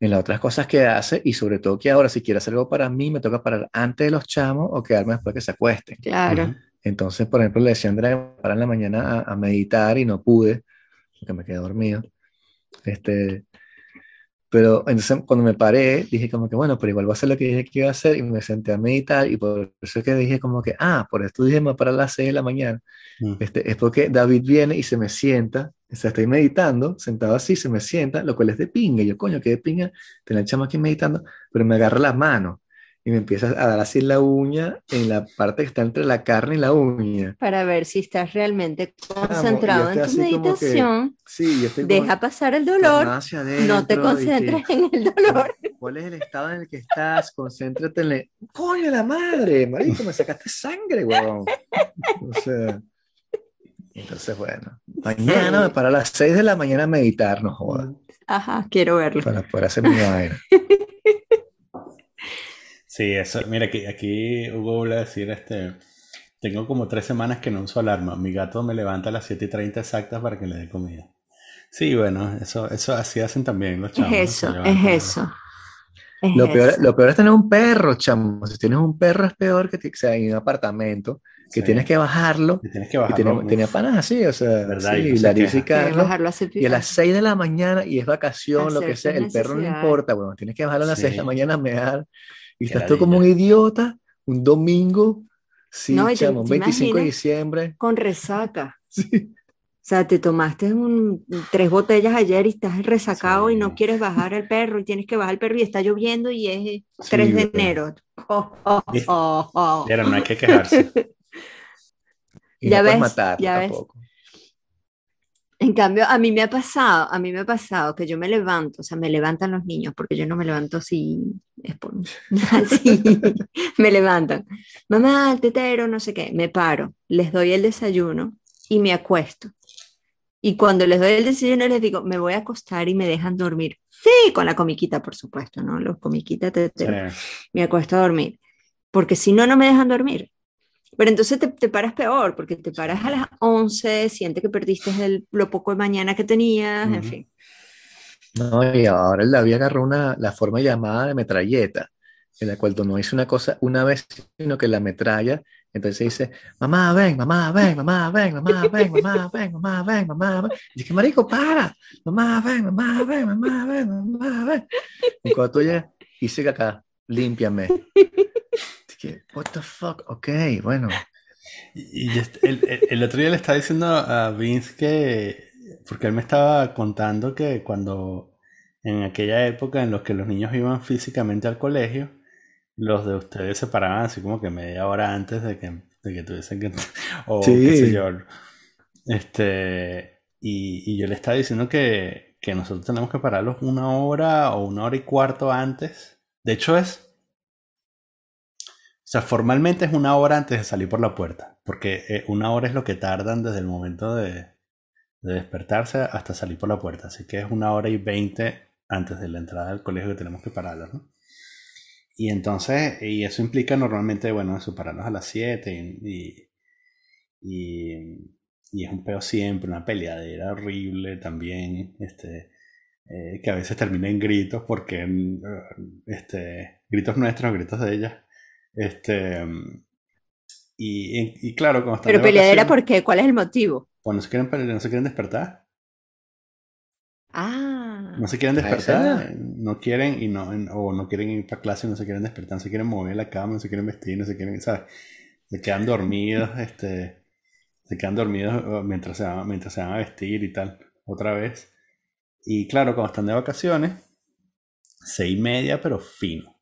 en las otras cosas que hace y sobre todo que ahora si quiero hacer algo para mí me toca parar antes de los chamos o quedarme después que se acuesten. Claro. Entonces, por ejemplo, le decía a Andrea que parar en la mañana a, a meditar y no pude porque me quedé dormido. Este, pero entonces cuando me paré dije como que bueno, pero igual voy a hacer lo que dije que iba a hacer y me senté a meditar y por eso es que dije como que ah, por esto dije me voy a parar a las 6 de la mañana. Mm. Este, es porque David viene y se me sienta, o sea, estoy meditando, sentado así, se me sienta, lo cual es de pinga. Y yo, coño, qué de pinga tener el chamo aquí meditando, pero me agarra la mano y me empieza a dar así la uña en la parte que está entre la carne y la uña. Para ver si estás realmente concentrado en tu como que- meditación. Sí, yo estoy Deja pasar el dolor, no te y que, concentres en el dolor. ¿Cuál es el estado en el que estás? Concéntrate en el... ¡Coño, la madre! Marico, me sacaste sangre, huevón. O sea... Entonces, bueno. Mañana me paro a las 6 de la mañana meditar, no jodas. Ajá, quiero verlo. Para poder hacer mi vaina. Sí, eso. Mira, aquí, aquí Hugo vuelve a decir, este, tengo como tres semanas que no uso alarma. Mi gato me levanta a las 7 y 30 exactas para que le dé comida. Sí, bueno, eso, eso así hacen también los chavos. Es eso, es eso. Es Lo peor, eso. lo peor es tener un perro, chamo. Si tienes un perro es peor que, que sea en un apartamento, que Sí. tienes que bajarlo. Y tienes que bajarlo. tenía, tenía panas así, o sea, ¿Verdad? sí, Y que Carlos. bajarlo a Y a las pipí. 6 de la mañana y es vacación, lo que sea, el perro no importa, bueno, tienes que bajarlo a las 6 de la Sí. mañana a mear. Y estás tú como un idiota, un domingo, Sí, No, y te- chamo, un te 25 de diciembre. con resaca. Sí. O sea, te tomaste un- tres botellas ayer y estás resacado y no quieres bajar al perro y tienes que bajar al perro y está lloviendo y es 3 de güey. enero. Oh, oh, oh, oh. Pero no hay que quejarse. Y Ya no puedes matar ya ves. En cambio, a mí me ha pasado, a mí me ha pasado que yo me levanto, o sea, me levantan los niños, porque yo no me levanto así, es por- así, me levantan. Mamá, el tetero, no sé qué, me paro, les doy el desayuno y me acuesto. Y cuando les doy el desayuno les digo, me voy a acostar y me dejan dormir. Sí, con la comiquita, por supuesto, ¿no? Los comiquitas teteros. Sí. Me acuesto a dormir, porque si no, no me dejan dormir. Pero entonces te, te paras peor, porque te paras a las 11, sientes que perdiste el- lo poco de mañana que tenías, en Ujú. fin. No, y ahora el David agarró una, la forma llamada de metralleta, en la cual no dice una cosa una vez, sino que la metralla. Entonces dice, mamá, ven, mamá, ven, mamá, ven, mamá, ven, mamá, ven, mamá, ven, mamá, ven. Y dice, marico, para, mamá, ven, mamá, ven, mamá, ven, mamá, ven. Y cuando tú llegas, hice acá, límpiame. Dije, what the fuck, ok, bueno. Y y el, el- el otro día le estaba diciendo a Vince que, porque él me estaba contando que cuando en aquella época en los que los niños iban físicamente al colegio, los de ustedes se paraban así como que media hora antes de que, de que tuviesen que, o Sí. qué sé yo. Este, y, y yo le estaba diciendo que, que nosotros tenemos que pararlos una hora o una hora y cuarto antes. De hecho es, o sea, formalmente es una hora antes de salir por la puerta, porque eh, una hora es lo que tardan desde el momento de, de despertarse hasta salir por la puerta. Así que es una hora y veinte antes de la entrada del colegio que tenemos que pararlos, ¿no? Y entonces, y eso implica normalmente, bueno, eso, pararlos a las 7 y, y, y- y es un peo siempre, una peleadera horrible también, este, eh, que a veces termina en gritos porque, mm, este, gritos nuestros, gritos de ellas. Este, y, y- y claro, como están Pero de peleadera, ¿por qué? ¿Cuál es el motivo? pues no se quieren, no se quieren despertar. Ah, No se quieren despertar, edad. no quieren y no, en- o no quieren ir para clase, no se quieren despertar, no se quieren mover la cama, no se quieren vestir, no se quieren, ¿sabes? Se quedan dormidos, este, se quedan dormidos eh, mientras se van, mientras se van a vestir y tal, otra vez. Y claro, cuando están de vacaciones, seis y media, pero fino.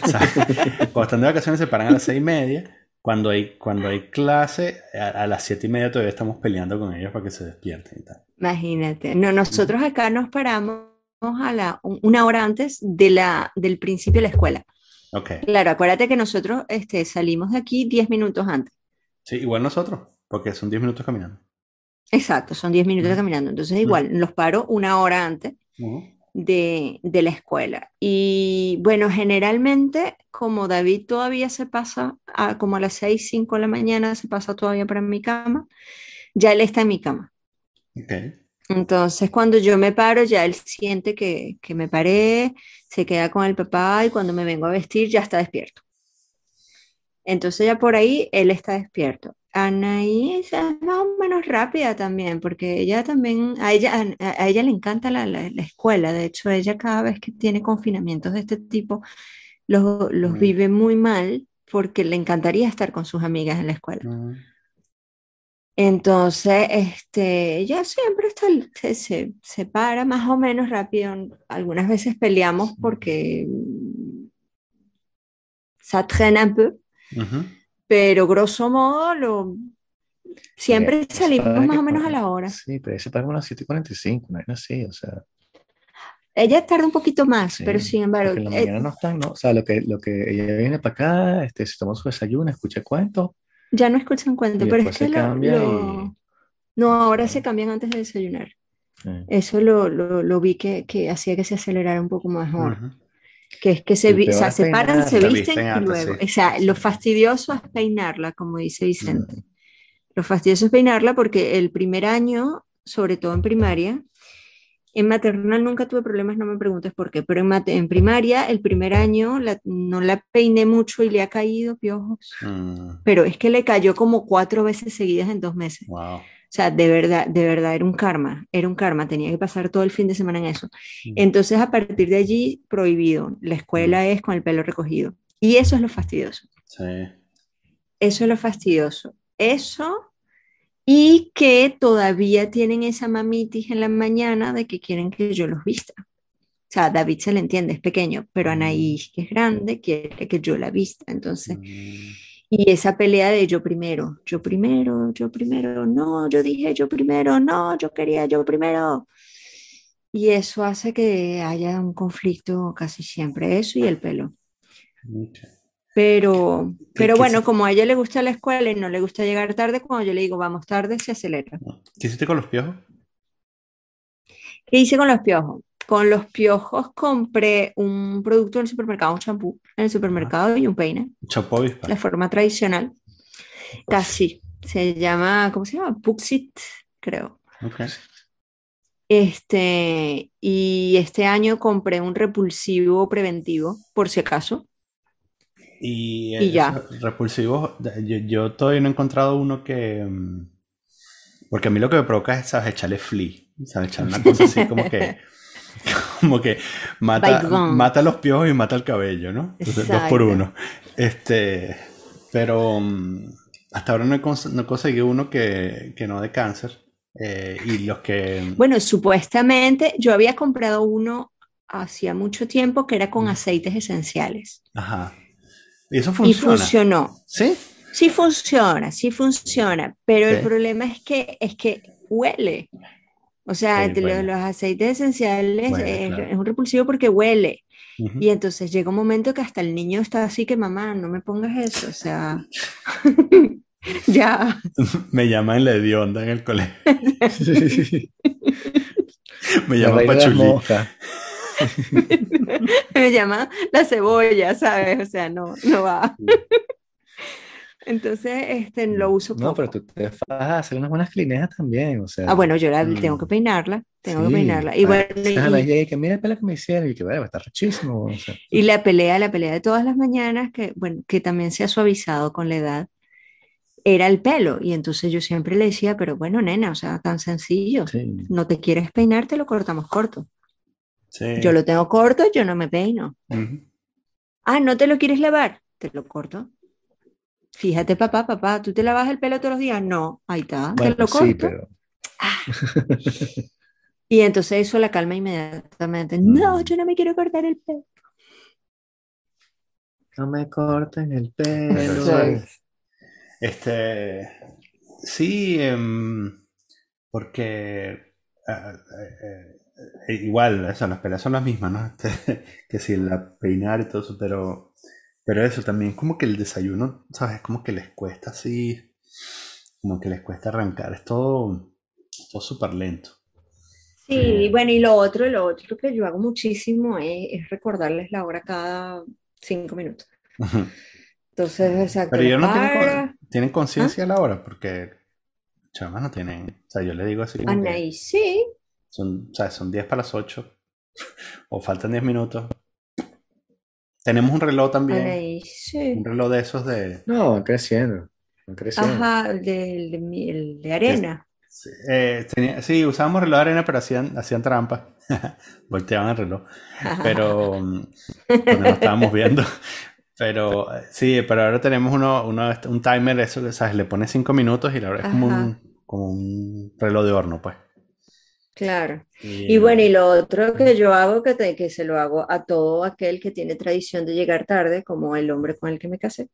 O sea, cuando están de vacaciones se paran a las seis y media. Cuando hay, cuando hay clase, a, a las siete y media todavía estamos peleando con ellos para que se despierten y tal. imagínate. No, nosotros acá nos paramos a la, un- una hora antes de la, del principio de la escuela. Ok. Claro, acuérdate que nosotros este, salimos de aquí 10 minutos antes. Sí, igual nosotros, porque son 10 minutos caminando. Exacto, son 10 minutos Ujú. caminando. Entonces, igual, los paro una hora antes Ujú. De, de la escuela. Y bueno, generalmente, como David todavía se pasa, a, como a las 6, 5 de la mañana, se pasa todavía para mi cama, ya él está en mi cama. Entonces, cuando yo me paro, ya él siente que, que me paré, se queda con el papá y cuando me vengo a vestir, ya está despierto. Entonces, ya por ahí, él está despierto. Anaís es más o menos rápida también, porque ella también, a ella, a, a ella le encanta la, la- la escuela. De hecho, ella cada vez que tiene confinamientos de este tipo, los, los vive muy mal porque le encantaría estar con sus amigas en la escuela. Ujú. Entonces, este, ella siempre está, se, se, se para más o menos rápido. Algunas veces peleamos porque mm, ça traîne un peu, Ujú. Pero grosso modo lo, siempre Sí, salimos más que o menos a la hora. Sí, pero ese paga a las 7:45, no es así, o sea. Ella tarda un poquito más, Sí, pero sin embargo, en la eh, mañana no están, ¿no? O sea, lo que, lo que ella viene para acá, este, se toma su desayuno, escucha cuentos, ya no escuchan cuento, y pero es que se lo- cambia lo- y... no, ahora se cambian antes de desayunar. Eso lo, lo, lo vi que, que hacía que se acelerara un poco mejor. Ujú. Que es que se, o sea, se paran, se visten y luego. sí. O sea, lo fastidioso es peinarla, como dice Vicente. mm, Lo fastidioso es peinarla porque el primer año, sobre todo en primaria, en maternal nunca tuve problemas, no me preguntes por qué, pero en, en primaria, el primer año la- no la peiné mucho y le ha caído piojos. Mm, Pero es que le cayó como cuatro veces seguidas en dos meses. wow. O sea, de verdad, de verdad era un karma, era un karma, tenía que pasar todo el fin de semana en eso. Mm. Entonces, a partir de allí, prohibido. La escuela es con el pelo recogido. Y eso es lo fastidioso. Sí. eso es lo fastidioso. Eso y que todavía tienen esa mamitis en la mañana de que quieren que yo los vista. O sea, David se le entiende, es pequeño, pero Anaís, que es grande, quiere que yo la vista. Entonces, Mm, y esa pelea de yo primero, yo primero, yo primero, no, yo dije yo primero, no, yo quería yo primero. Y eso hace que haya un conflicto casi siempre, eso y el pelo. Pero, ¿Qué- pero bueno, como a ella le gusta la escuela y no le gusta llegar tarde, cuando yo le digo vamos tarde, se acelera. ¿Qué hiciste con los piojos? ¿Qué hice con los piojos? Con los piojos compré un producto en el supermercado, un champú en el supermercado y un peine, avispa. la forma tradicional. Casi. Se llama, ¿cómo se llama? Puxit, creo. Ok. Este, y este año compré un repulsivo preventivo, por si acaso. Y, Y ya. repulsivos, yo, yo todavía no he encontrado uno que... mm, Porque a mí lo que me provoca es, ¿sabes? Echarle flea. ¿Sabes? Echar una cosa así como que... Como que mata, mata los piojos y mata el cabello, ¿no? Entonces, dos por uno. Este... Pero mm, hasta ahora no he, cons- no conseguí uno que, que no de cáncer. Eh, y los que... Bueno, supuestamente yo había comprado uno hacía mucho tiempo que era con aceites esenciales. Ajá. Y eso Y funciona. funcionó. ¿Sí? Sí funciona, sí funciona, pero el Ok. problema es que, es que huele. O sea, Sí, bueno. los aceites esenciales Bueno, es, claro. es un repulsivo porque huele. Ujú. Y entonces llega un momento que hasta el niño está así que, mamá, no me pongas eso. O sea, ya. Me llaman la hedionda en el colegio. Me La llaman Pachulí. Me llama la cebolla, ¿sabes? O sea, no, no va. Entonces, este, lo uso No, pero poco. tú te vas a hacer unas buenas clinejas también, o sea. Ah, bueno, yo la Mm. tengo que peinarla, tengo que sí. peinarla. Y bueno, a la y, llega y que mira el pelo que me hicieron y que bueno, está rechísimo. o sea. y la pelea, la pelea de todas las mañanas, que bueno, que también se ha suavizado con la edad, era el pelo. Y entonces yo siempre le decía, pero bueno, nena, o sea, tan sencillo. Sí. No te quieres peinar, te lo cortamos corto. Sí. Yo lo tengo corto, yo no me peino. Ujú. Ah, ¿no te lo quieres lavar? Te lo corto. Fíjate, papá, papá, ¿tú te lavas el pelo todos los días? No, ahí está, te lo sí, corto. pero Y entonces eso la calma inmediatamente. No, Mm. yo no me quiero cortar el pelo. no me corten el pelo. Este. Sí, em, porque. ah, eh, eh, igual, eso, las peleas son las mismas, ¿no? Este, que si la peinar y todo eso, pero. Pero eso también, como que el desayuno, ¿sabes? Como que les cuesta así. Como que les cuesta arrancar. Es todo. todo súper lento. Sí, bueno, y lo otro, lo otro que yo hago muchísimo es, es recordarles la hora cada cinco minutos. Entonces, exacto, Pero ellos no tienen, tienen conciencia a la hora, porque chamas no tienen. O sea, yo le digo así como que Anaís, sí. son, o sea, son 10 para las 8, o faltan 10 minutos. Tenemos un reloj también, sí. un reloj de esos de. No, van creciendo. Van creciendo. Ajá, el de, el de, mi- el de arena. Sí, eh, tenía- sí, usábamos reloj de arena, pero hacían, hacían trampa. Volteaban el reloj. Pero mm, cuando no estábamos viendo. Pero sí, pero ahora tenemos uno, uno, un timer, eso, ¿sabes? Le pones 5 minutos y la verdad es como un, como un reloj de horno, pues. Claro. Y bueno, y lo otro que yo hago, que, te- que se lo hago a todo aquel que tiene tradición de llegar tarde, como el hombre con el que me casé,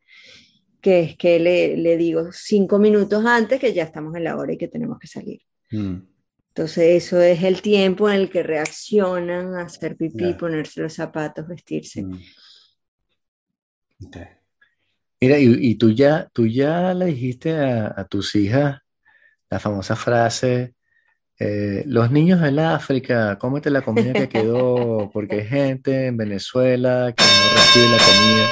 que es que le, le digo cinco minutos antes que ya estamos en la hora y que tenemos que salir. Mm, Entonces, eso es el tiempo en el que reaccionan a hacer pipí, ponerse los zapatos, vestirse. mm. Mira, y, y tú ya, tú ya le dijiste a, a tus hijas la famosa frase, eh, los niños del África, cómete la comida que quedó, porque hay gente en Venezuela que no recibe la comida.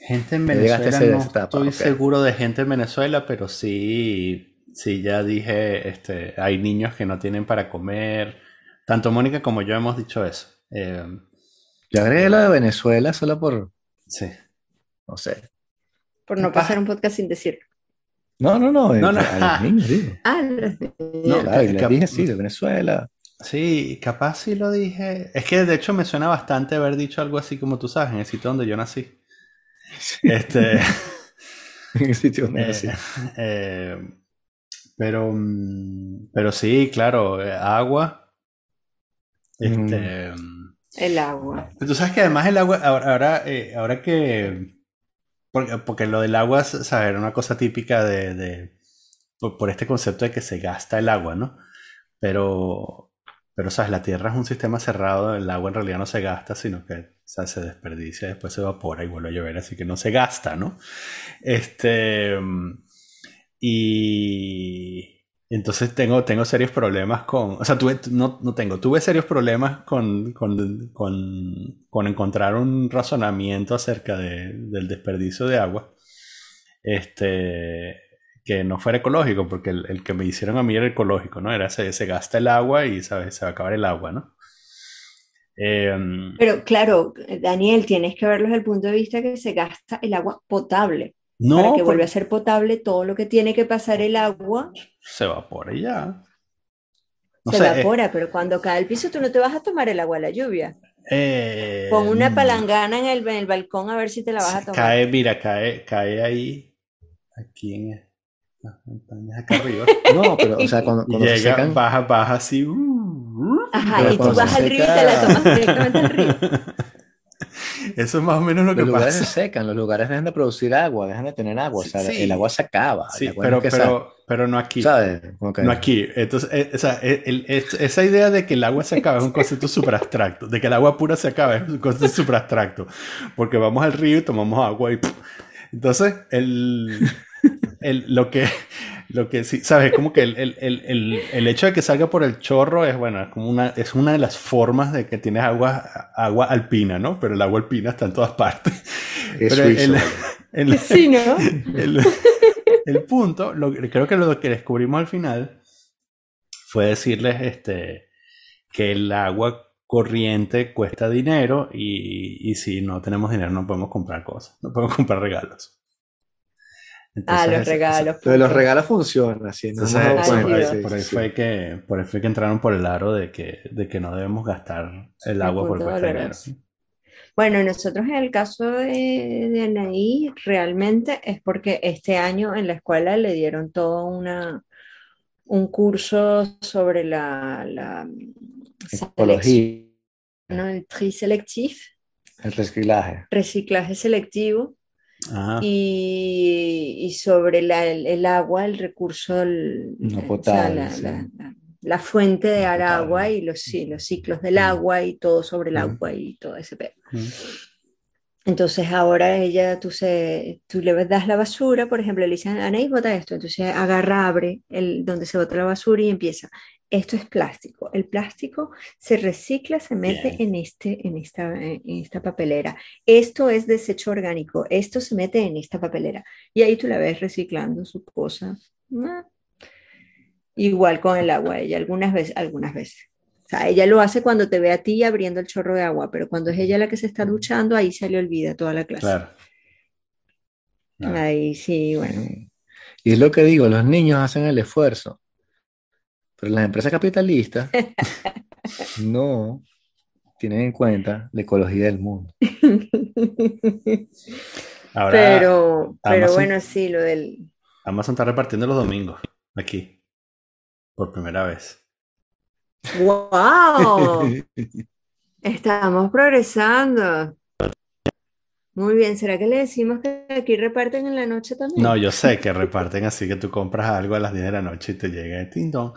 Gente en Ya llegaste a Venezuela, esa no etapa, estoy ok. seguro de gente en Venezuela, pero sí, sí, ya dije, este, hay niños que no tienen para comer. Tanto Mónica como yo hemos dicho eso. Eh, Yo agregué lo de Venezuela solo por, sí. no sé. Por no pasar un podcast sin decir. No, no, no, No, no. a los niños, digo. Ah, los No, Claro, y les dije sí, de Venezuela. Sí, capaz sí lo dije. Es que de hecho me suena bastante haber dicho algo así como tú sabes, en el sitio donde yo nací. Este, en el sitio donde Eh, nací. eh, pero, mm, pero sí, claro, eh, agua. Este, El agua. Tú sabes que además el agua, ahora, ahora, eh, ahora que, porque, porque lo del agua, ¿sabes? Era una cosa típica de, por, este concepto de que se gasta el agua, ¿no? Pero, pero, ¿sabes? La Tierra es un sistema cerrado, el agua en realidad no se gasta, sino que, se desperdicia, después se evapora y vuelve a llover, así que no se gasta, ¿no? Este, y entonces tengo, tengo serios problemas con, o sea, tuve, no, no tengo, tuve serios problemas con, con, con, con encontrar un razonamiento acerca de- del desperdicio de agua, este, que no fuera ecológico, porque el, el que me hicieron a mí era ecológico, ¿no? Era se, se gasta el agua y ¿sabes? se va a acabar el agua, ¿no? Em, Pero claro, Daniel, tienes que verlo desde el punto de vista que se gasta el agua potable. No, Para que porque vuelva a ser potable, todo lo que tiene que pasar el agua se evapora y ya. No se sé, eh, evapora, pero cuando cae el piso tú no te vas a tomar el agua de la lluvia. eh, Pon una mm, palangana en el, en el balcón a ver si te la vas a tomar. Cae, mira, cae, cae ahí, aquí en las montañas acá arriba. No, pero, o sea, cuando, cuando se llega, secan, baja, baja así. uh, uh, Ajá, y tú vas se al río y te la tomas directamente al río. Eso es más o menos lo que los lugares se pasa. secan, los lugares dejan de producir agua, dejan de tener agua, o sea, Sí. el agua se acaba. Sí, pero, es que pero, pero no aquí. sa- ¿sabes? Que- No aquí. Entonces, eh, o sea, el- el- es- esa idea de que el agua se acaba es un concepto súper abstracto. De que el agua pura se acaba es un concepto súper abstracto. Porque vamos al río y tomamos agua y... Entonces, el, el- lo que... Lo que sí, ¿sabes? Como que el, el- el- el- el hecho de que salga por el chorro es, bueno, es como una, es una de las formas de que tienes agua, agua alpina, ¿no? Pero el agua alpina está en todas partes. es Pero el- vale. el- Sí, ¿no? el, el punto, lo- creo que lo que descubrimos al final fue decirles este, que el agua corriente cuesta dinero y, y si no tenemos dinero no podemos comprar cosas, no podemos comprar regalos. Ah, los eso- regalos. Lo de los regalos funciona, sí, no Entonces, eso- cuenta, por, ahí, sí, por ahí sí. fue que, por ahí fue que entraron por el aro de que, de que no debemos gastar el agua punto cuesta dinero. doloroso. Bueno, nosotros en el caso de, de Anaí, realmente es porque este año en la escuela le dieron todo una, un curso sobre la, la Ecología, ¿no? El tri selectif, el reciclaje. reciclaje selectivo, Ah, y, y sobre la- el, el agua, el recurso, el- No o sea, potable, la, sí. la- la- fuente de No potable. agua y los, los ciclos del agua y todo sobre el agua y todo ese pedo. Entonces ahora ella, tú, se, tú le das la basura, por ejemplo, le dicen, Anaís, bota esto. Entonces agarra, abre el, donde se bota la basura y empieza. Esto es plástico. El plástico se recicla, se mete Bien. en, este, en, esta, en esta papelera. Esto es desecho orgánico. Esto se mete en esta papelera. Y ahí tú la ves reciclando su cosa. Ah. Igual con el agua, ella algunas veces, algunas veces. O sea, ella lo hace cuando te ve a ti abriendo el chorro de agua, pero cuando es ella la que se está duchando, ahí se le olvida toda la clase. Claro. Claro. Ahí sí, bueno. Y es lo que digo, los niños hacen el esfuerzo, pero las empresas capitalistas no tienen en cuenta la ecología del mundo. Ahora Pero, pero Amazon- bueno, sí, lo del... Amazon está repartiendo los domingos aquí. Por primera vez. ¡Wow! Estamos progresando. Muy bien, ¿será que le decimos que aquí reparten en la noche también? No, yo sé que reparten así que tú compras algo a las 10 de la noche y te llega el tindón.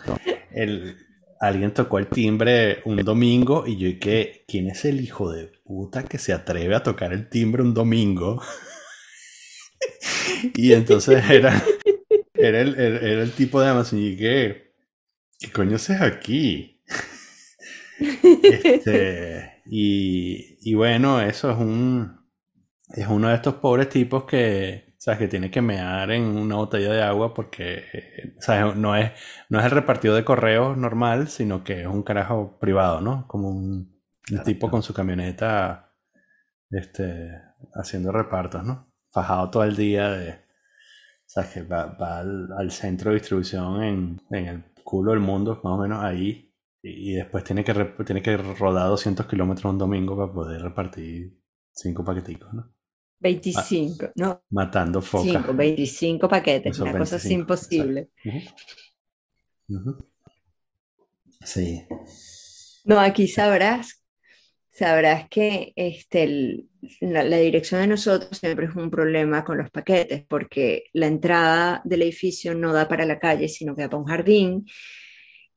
El, alguien tocó el timbre un domingo y yo dije, ¿quién es el hijo de puta que se atreve a tocar el timbre un domingo? y entonces era, era, el, era- el tipo de Amazon y dije, ¿qué coño haces aquí? Este, y, y bueno, eso es un es uno de estos pobres tipos que, sabes, que tiene que mear en una botella de agua porque, eh, sabes, no es, no es el repartido de correos normal, sino que es un carajo privado, ¿no? Como un, tipo con su camioneta, este, haciendo repartos, ¿no? Fajado todo el día de, sabes, que va, va al, al centro de distribución en, en el culo del mundo, más o menos ahí, y, después tiene que, tiene que rodar 200 kilómetros un domingo para poder repartir cinco paqueticos, ¿no? 25, no, Matando focas. 5, 25 paquetes, Esos una cosa así 25, imposible. Sí. No, aquí sabrás, sabrás que este, el- la, la dirección de nosotros siempre es un problema con los paquetes, porque la entrada del edificio no da para la calle, sino que da para un jardín,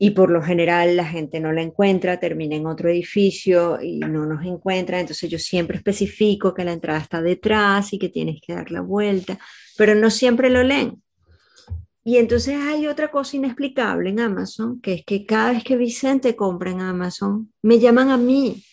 y por lo general la gente no la encuentra, termina en otro edificio y no nos encuentra, entonces yo siempre especifico que la entrada está detrás y que tienes que dar la vuelta, pero no siempre lo leen. Y entonces hay otra cosa inexplicable en Amazon, que es que cada vez que Vicente compra en Amazon, me llaman a mí.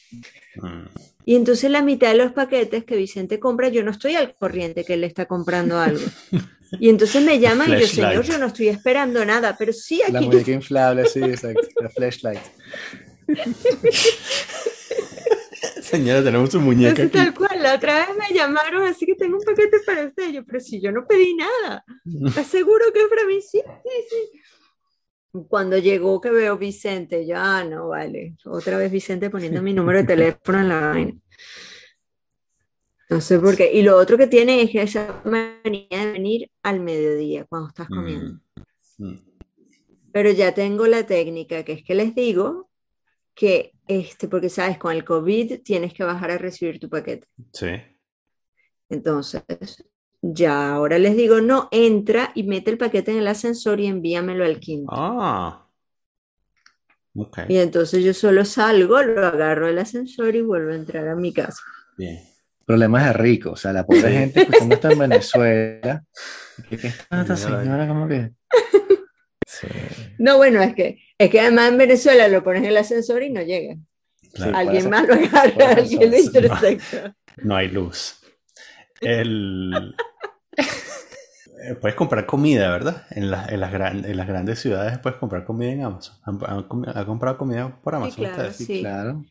Mm. Y entonces la mitad de los paquetes que Vicente compra, yo no estoy al corriente que él está comprando algo. Y entonces me llaman y yo, señor, yo no estoy esperando nada, pero sí La aquí muñeca inflable, sí, exacto. La flashlight. Señora, tenemos su muñeca Entonces, aquí. tal cual, la otra vez me llamaron, así que tengo un paquete para usted. Yo, pero si yo no pedí nada, ¿estás seguro que es para mí? Sí, sí, sí. Cuando llegó que veo Vicente, yo, ah, no, vale. Otra vez Vicente poniendo mi número de teléfono en la vaina. No sé por qué. Y lo otro que tiene es esa manía de venir al mediodía, cuando estás comiendo. Mm. Mm. Pero ya tengo la técnica, que es que les digo que, este, porque sabes, con el COVID tienes que bajar a recibir tu paquete. Sí. Entonces, ya ahora les digo, no, entra y mete el paquete en el ascensor y envíamelo al quinto. Ah. Ok. Y entonces yo solo salgo, lo agarro del ascensor y vuelvo a entrar a mi casa. Bien. Problemas de rico, o sea, la pobre gente escuchando esto en Venezuela. ¿Qué, qué está esta señora como que? Sí. No, bueno, es que, es que además en Venezuela lo pones en el ascensor y no llega. Claro. Alguien ser- más lo agarra, alguien lo no. intersecta. No hay luz. El... Eh, Puedes comprar comida, ¿verdad? En, las- en las, gran- en las grandes ciudades puedes comprar comida en Amazon. ¿Han, han comi- han comprado comida por Amazon claro, sí. Claro.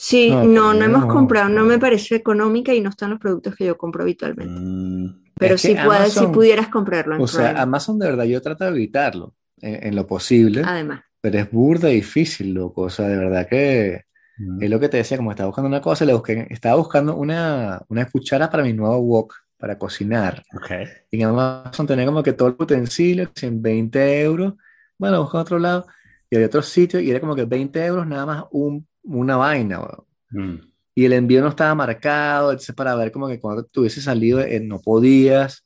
Sí, No, no, hemos comprado, no me parece económica y no están los productos que yo compro habitualmente. Mm, Pero si puedes, si Amazon- pudieras comprarlo en O sea, Amazon de verdad yo trato de evitarlo en, en lo posible, además. pero es burda difícil, loco. O sea, de verdad que mm. es lo que te decía, como estaba buscando una cosa, le busqué, estaba buscando una, una cuchara para mi nuevo wok, para cocinar. Ok. Y en Amazon tenía como que todo el utensilio, que en 20 euros. Bueno, en otro lado y había otro sitio y era como que 20 euros nada más un, una vaina, weón. Mm. Y el envío no estaba marcado, entonces para ver como que cuando tuviese salido eh, no podías.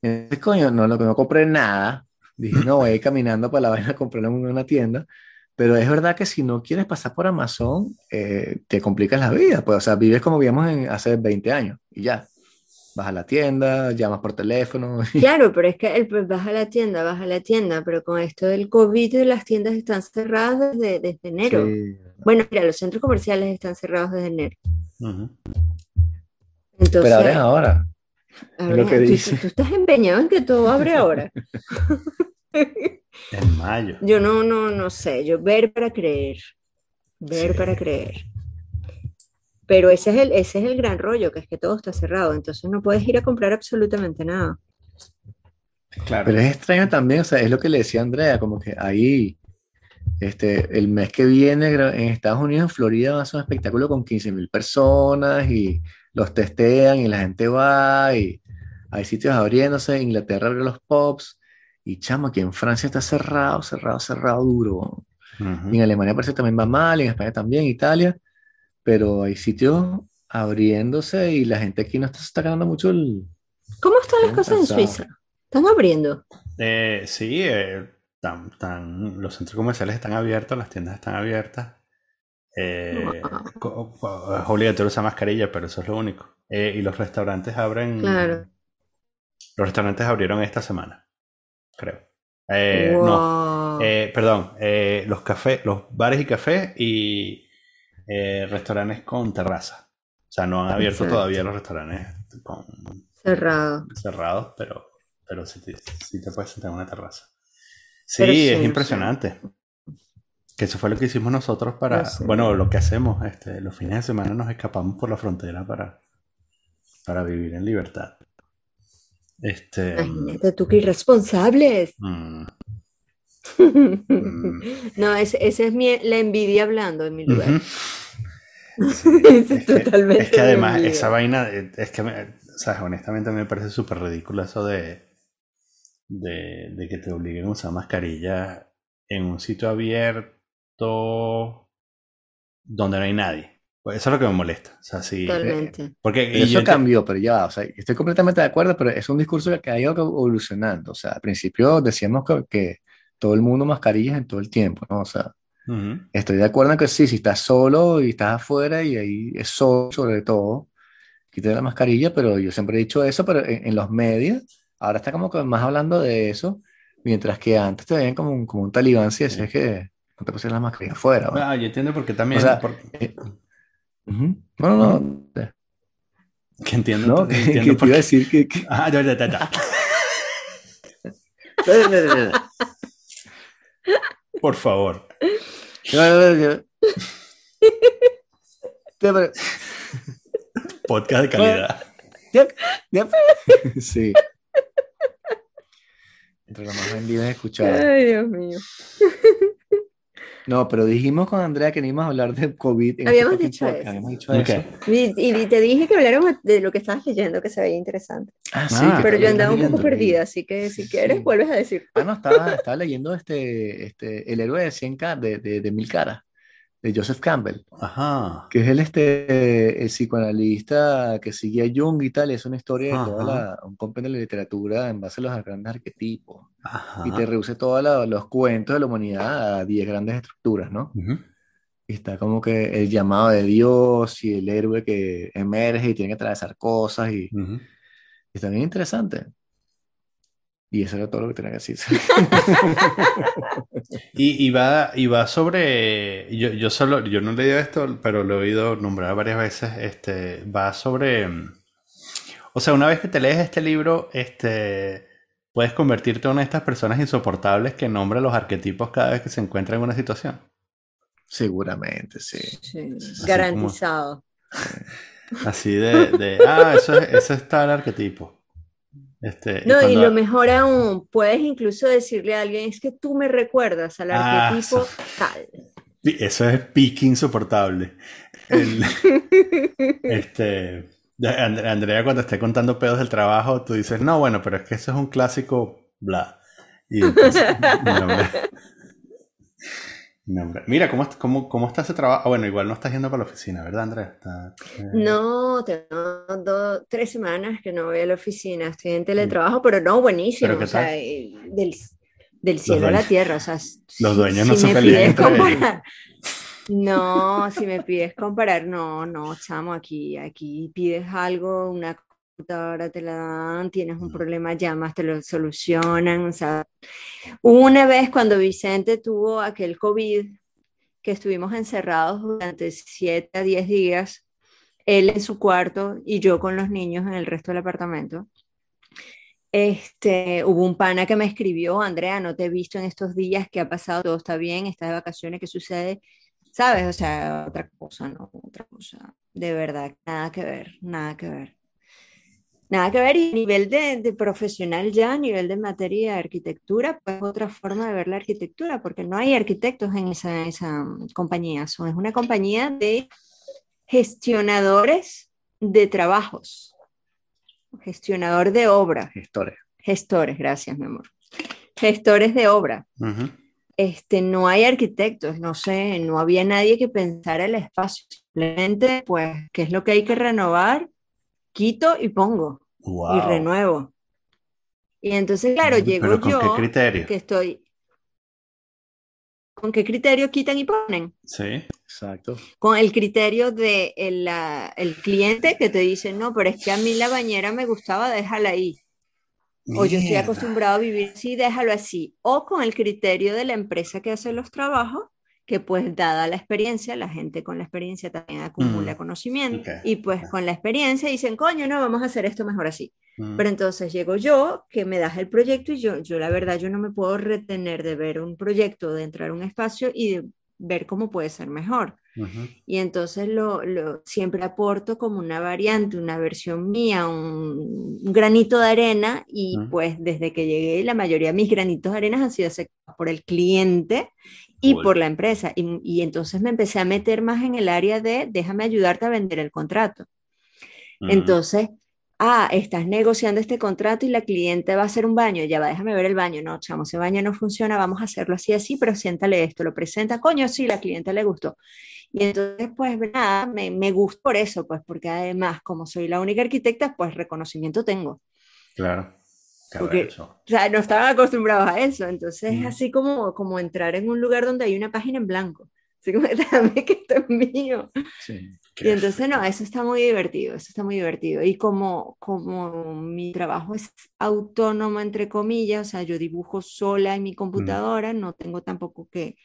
Entonces, coño, no, lo que no compré nada. Dije, no, voy a ir caminando para la vaina a comprarlo en una tienda. Pero es verdad que si no quieres pasar por Amazon, eh, te complicas la vida. Pues, o sea, vives como vivíamos en, hace 20 años y ya. Vas a la tienda, llamas por teléfono. y- Claro, pero es que el, pues, vas a la tienda, vas a la tienda, pero con esto del COVID las tiendas están cerradas desde, desde enero. Sí. Bueno, mira, los centros comerciales están cerrados desde enero. Entonces, Pero ahora es ahora. ahora, lo que tú- dice. tú- tú estás empeñado en que todo abre ahora. En mayo. Yo no, no, no sé, yo ver para creer, ver Sí. para creer. Pero ese es el, ese es el gran rollo, que es que todo está cerrado, entonces no puedes ir a comprar absolutamente nada. Claro. Pero es extraño también, o sea, es lo que le decía Andrea, como que ahí, este, el mes que viene en Estados Unidos, en Florida, va a ser un espectáculo con 15 mil personas y los testean y la gente va y hay sitios abriéndose, Inglaterra abre los pubs y chamo, aquí en Francia está cerrado, cerrado, cerrado duro. Ujú. Y en Alemania parece que también va mal, y en España también, Italia, pero hay sitios abriéndose y la gente aquí no está, se está ganando mucho el... ¿Cómo están las cosas en. Suiza? ¿Están abriendo? Eh, sí, eh, tan- tan- los centros comerciales están abiertos, las tiendas están abiertas. Eh, Wow. es obligatorio usar mascarilla, pero eso es lo único. Eh, y los restaurantes abren. Claro. Los restaurantes abrieron esta semana, creo. Eh, no, Wow. eh, perdón, eh, los cafés, los bares y cafés y eh, restaurantes con terraza. O sea, no han abierto Exacto. todavía los restaurantes con, Cerrado. cerrados, pero, pero sí, te- sí te puedes sentar en una terraza. Sí, es sí. impresionante. Que eso fue lo que hicimos nosotros para, sí. bueno, lo que hacemos, este, los fines de semana nos escapamos por la frontera para, para vivir en libertad. Este, Imagínate tú qué irresponsables. mm, mm, No, ese, ese es mi, la envidia hablando en mi lugar. es Es que, totalmente es que mi además envidia. esa vaina, eh, es que me- sabes, honestamente a mí me parece súper ridículo eso de, de, de que te obliguen a usar mascarilla en un sitio abierto donde no hay nadie. Pues eso es lo que me molesta. O sea, sí, Totalmente. porque Pero y eso yo- cambió, pero ya, o sea, estoy completamente de acuerdo, pero es un discurso que ha ido evolucionando. O sea, al principio decíamos que, que todo el mundo mascarillas en todo el tiempo, ¿no? O sea, Ujú. estoy de acuerdo en que sí, si estás solo y estás afuera y ahí es solo, sobre todo, quítate la mascarilla, pero yo siempre he dicho eso, pero en, en los medios, ahora está como que más hablando de eso, mientras que antes te veían como un, como un talibán si decías que no te pusieras la mascarilla afuera, ¿va? Ah, yo entiendo porque también. O sea, por- eh, Ujú. No, no, no. que entiendo, No, que, entiendo que te por iba a decir que, que- Ah, ya, ya, ya, ya. Por favor. Podcast de calidad. Sí. Entre los más vendidos escuchados. Ay, Dios mío. No, pero dijimos con Andrea que no íbamos a hablar de COVID. en Habíamos este dicho podcast. Habíamos dicho Ok. eso. Y, y te dije que habláramos de lo que estabas leyendo, que se veía interesante. Ah, sí, Ah, Pero yo andaba un poco perdida, así que si quieres Sí. vuelves a decir. Ah, no, estaba, estaba leyendo este, este, El héroe de 100 ca- de, de, de mil caras, de Joseph Campbell. Ajá. que es el, este, el psicoanalista que sigue a Jung y tal, y es una historia de toda Ajá. la, un compendio de literatura en base a los grandes arquetipos, Ajá. y te reduce todos los cuentos de la humanidad a 10 grandes estructuras, ¿no? Y está como que el llamado de Dios y el héroe que emerge y tiene que atravesar cosas, y, y está bien interesante. Y eso era todo lo que tenía que decir. Y, y va, y va sobre, yo, yo solo, yo no he leído esto, pero lo he oído nombrar varias veces, este, va sobre, o sea, una vez que te lees este libro, este, puedes convertirte en una de estas personas insoportables que nombra los arquetipos cada vez que se encuentra en una situación. Seguramente, sí. Sí, como- garantizado. Así de, de ah, eso es, eso está el arquetipo. Este, No, y cuando- lo mejor aún, puedes incluso decirle a alguien, es que tú me recuerdas al Ah, arquetipo eso. tal. Eso es pique insoportable. El- este, Andrea, cuando esté contando pedos del trabajo, tú dices, no, bueno, pero es que eso es un clásico, bla. Y entonces, no. Mira, ¿cómo, cómo, cómo está ese trabajo? Ah, bueno, igual no estás yendo para la oficina, ¿verdad, Andrea? Está, eh, No, tengo dos, tres semanas que no voy a la oficina, estoy en teletrabajo, pero no, buenísimo, ¿Pero qué o sea, del, del cielo a la tierra, o sea, los dueños no si ellos. comparar, no, si me pides comparar, no, no, chamo, aquí, aquí pides algo, una computadora te la dan, tienes un problema, llamas, te lo solucionan, o sea, una vez cuando Vicente tuvo aquel COVID, que estuvimos encerrados durante 7 a 10 días, él en su cuarto y yo con los niños en el resto del apartamento. Este, hubo un pana que me escribió, Andrea, no te he visto en estos días, ¿qué ha pasado? ¿Todo está bien? ¿Estás de vacaciones? ¿Qué sucede? ¿Sabes? O sea, otra cosa, ¿no? Otra cosa. De verdad, nada que ver, nada que ver. Nada que ver, y a nivel de, de profesional ya, a nivel de materia de arquitectura, pues otra forma de ver la arquitectura, porque no hay arquitectos en esa, esa mm, compañía, son, es una compañía de gestionadores de trabajos, gestionador de obra, Gestores. gestores, gracias, mi amor, gestores de obra. Este, no hay arquitectos, no sé, no había nadie que pensara el espacio, simplemente, pues, ¿qué es lo que hay que renovar? Quito y pongo y renuevo. Y entonces, claro, llego Pero ¿con yo, qué criterio? que estoy... ¿Con qué criterio quitan y ponen? Sí. Exacto. Con el criterio de el, cliente que te dice, no, pero es que a mí la bañera me gustaba, déjala ahí. O yo estoy acostumbrado a vivir así, déjalo así. O con el criterio de la empresa que hace los trabajos, que pues dada la experiencia, la gente con la experiencia también acumula Mm, conocimiento. Y pues con la experiencia dicen, coño, no, vamos a hacer esto mejor así. Mm. Pero entonces llego yo, que me das el proyecto y yo, yo la verdad, yo no me puedo retener de ver un proyecto, de entrar a un espacio y de ver cómo puede ser mejor. Y entonces lo, lo- siempre aporto como una variante, una versión mía, un, un granito de arena y Mm. pues desde que llegué la mayoría de mis granitos de arena han sido aceptados por el cliente y por la empresa. Y, y entonces me empecé a meter más en el área de déjame ayudarte a vender el contrato. Mm. Entonces, ah, estás negociando este contrato y la cliente va a hacer un baño, ya va, déjame ver el baño, no, chamo, ese baño no funciona, vamos a hacerlo así, así, pero siéntale esto, lo presenta, coño, sí, la cliente le gustó. Y entonces, pues nada, me, me gusta por eso, pues porque además, como soy la única arquitecta, pues reconocimiento tengo. Claro. Porque, o sea, no estaban acostumbrados a eso, entonces es así como, como entrar en un lugar donde hay una página en blanco. Así como, dame que esto es mío. Sí. Y entonces, no, eso está muy divertido, eso está muy divertido. Y como, como mi trabajo es autónomo, entre comillas, o sea, yo dibujo sola en mi computadora, no tengo tampoco que,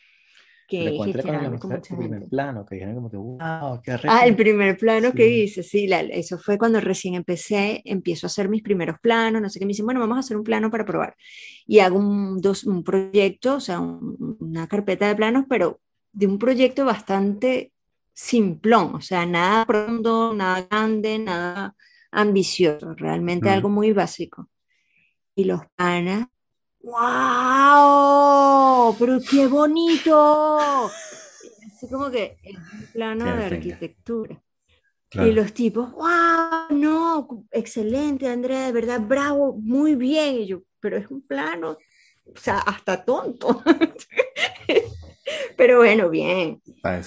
que le con mucha el primer plano, que dijeron como que, wow, qué Ah, el arrecho". primer plano que Sí. hice, sí, la- eso fue cuando recién empecé, empiezo a hacer mis primeros planos, no sé qué, me dicen, bueno, vamos a hacer un plano para probar. Y hago un, dos, un proyecto, o sea, un- una carpeta de planos, pero de un proyecto bastante simplón, o sea, nada profundo, nada grande, nada ambicioso, realmente Mm. algo muy básico. Y los panas, ¡wow! ¡Pero qué bonito! Así como que es un plano de arquitectura. Claro. Y los tipos, wow, no, excelente, Andrea, de verdad, bravo, muy bien. Y yo, pero es un plano, o sea, hasta tonto. Pero bueno, bien.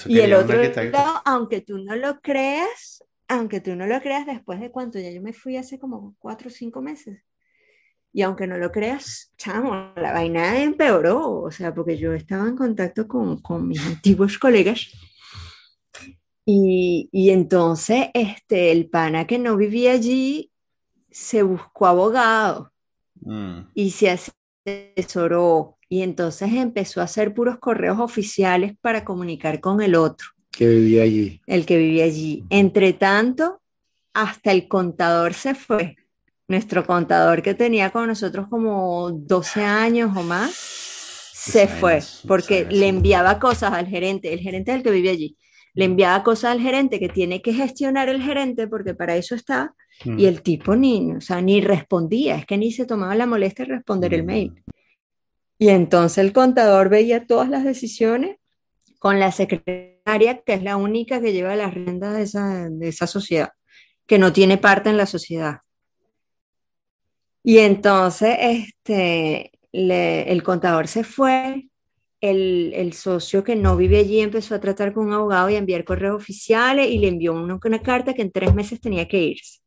Y el otro lado, aunque tú no lo creas, aunque tú no lo creas, después de cuánto, ya yo me fui hace como cuatro o cinco meses. Y aunque no lo creas, chamo, la vaina empeoró, o sea, porque yo estaba en contacto con, con mis antiguos colegas y, y entonces este, el pana que no vivía allí se buscó abogado Mm. y se asesoró y entonces empezó a hacer puros correos oficiales para comunicar con el otro, que vivía allí. el que vivía allí. Entre tanto, hasta el contador se fue. Nuestro contador que tenía con nosotros como 12 años o más, se fue porque le enviaba cosas al gerente, el gerente es el que vive allí, le enviaba cosas al gerente que tiene que gestionar el gerente porque para eso está Mm. y el tipo ni, o sea, ni respondía, es que ni se tomaba la molestia de responder el mail. Y entonces el contador veía todas las decisiones con la secretaria, que es la única que lleva las riendas de esa, de esa sociedad, que no tiene parte en la sociedad. Y entonces este, el contador se fue, el, socio que no vive allí empezó a tratar con un abogado y a enviar correos oficiales y le envió una, una carta que en tres meses tenía que irse.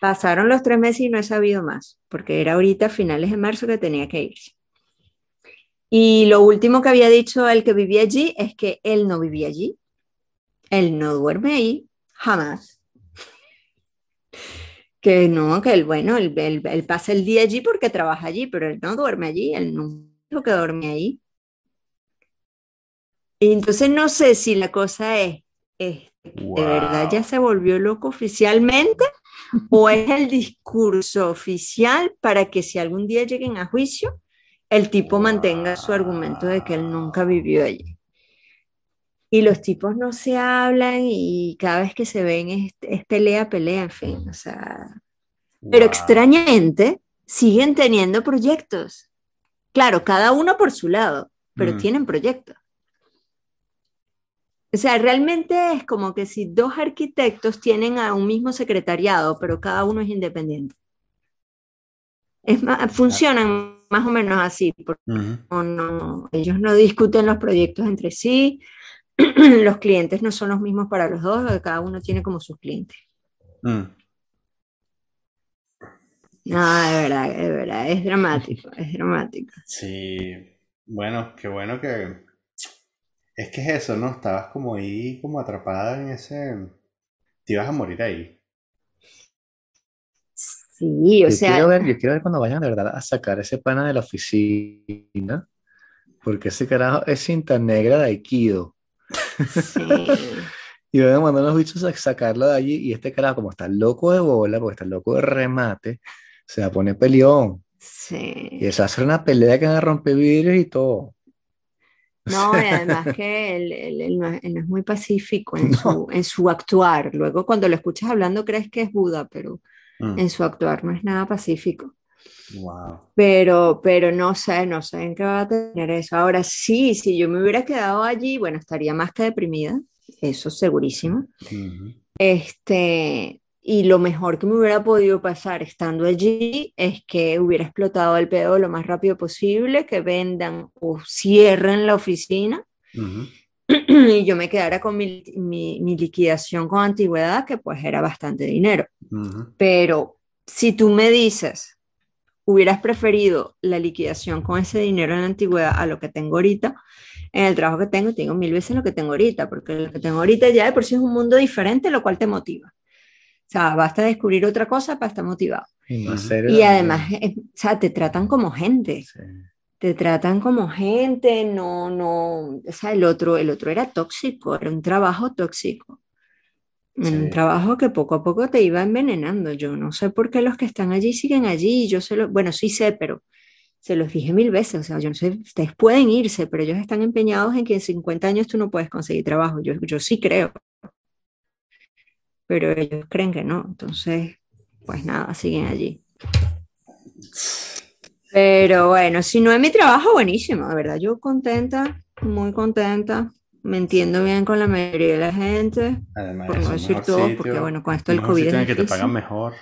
Pasaron los tres meses y no he sabido más, porque era ahorita finales de marzo que tenía que irse. Y lo último que había dicho el que vivía allí es que él no vivía allí, él no duerme ahí, jamás. Que no, que él, bueno, él, él- él pasa el día allí porque trabaja allí, pero él no duerme allí, él no dijo que duerme ahí. Y entonces no sé si la cosa es, es ¿De verdad ya se volvió loco oficialmente? ¿O es el discurso oficial para que si algún día lleguen a juicio, el tipo mantenga su argumento de que él nunca vivió allí? Y los tipos no se hablan y cada vez que se ven es, es pelea, pelea, en fin, o sea. Pero Wow. extrañamente siguen teniendo proyectos. Claro, cada uno por su lado, pero Mm. tienen proyectos. O sea, realmente es como que si dos arquitectos tienen a un mismo secretariado, pero cada uno es independiente. Es más, funcionan más o menos así, porque Ujú. no, no- ellos no discuten los proyectos entre sí, los clientes no son los mismos para los dos, cada uno tiene como sus clientes. Mm. No, de verdad, de verdad, es dramático, es dramático. Sí, bueno, qué bueno que... Es que es eso, ¿no? Estabas como ahí, como atrapada en ese... Te ibas a morir ahí. Sí, o Yo sea, quiero ver, yo quiero ver cuando vayan de verdad a sacar ese pana de la oficina, porque ese carajo es cinta negra de Aikido. Sí. Y van a mandar a los bichos a sacarlo de allí, y este carajo, como está loco de bola, porque está loco de remate, se va a poner peleón. Y Sí. eso va a ser una pelea que van a romper vidrios y todo. No, y además que él, él- él no es, él no es muy pacífico en su, en su actuar. Luego cuando lo escuchas hablando crees que es Buda, pero Mm. en su actuar no es nada pacífico. Wow. Pero, pero no sé, no sé en qué va a tener eso. Ahora sí, si yo me hubiera quedado allí, bueno, estaría más que deprimida, eso segurísimo. Ujú. Este, y lo mejor que me hubiera podido pasar estando allí es que hubiera explotado el pedo lo más rápido posible, que vendan o cierren la oficina y yo me quedara con mi, mi, liquidación con antigüedad, que pues era bastante dinero. Pero si tú me dices, hubieras preferido la liquidación con ese dinero en la antigüedad a lo que tengo ahorita, en el trabajo que tengo, tengo mil veces lo que tengo ahorita, porque lo que tengo ahorita ya de por sí es un mundo diferente, lo cual te motiva. O sea, basta descubrir otra cosa para estar motivado. Y, y además, eh, o sea, te tratan como gente. Te tratan como gente, no, no, o sea, el otro, el otro era tóxico, era un trabajo tóxico. Un trabajo que poco a poco te iba envenenando. Yo no sé por qué los que están allí siguen allí. Yo se lo, bueno, sí sé, pero se los dije mil veces. O sea, yo no sé, ustedes pueden irse, pero ellos están empeñados en que en 50 años tú no puedes conseguir trabajo. Yo, yo sí creo. Pero ellos creen que no. Entonces, pues nada, siguen allí. Pero bueno, si no es mi trabajo, buenísimo, de verdad. Yo contenta, muy contenta. Me entiendo bien con la mayoría de la gente. Además, por no decir todo, porque bueno, con esto del COVID. Es que te pagan mejor,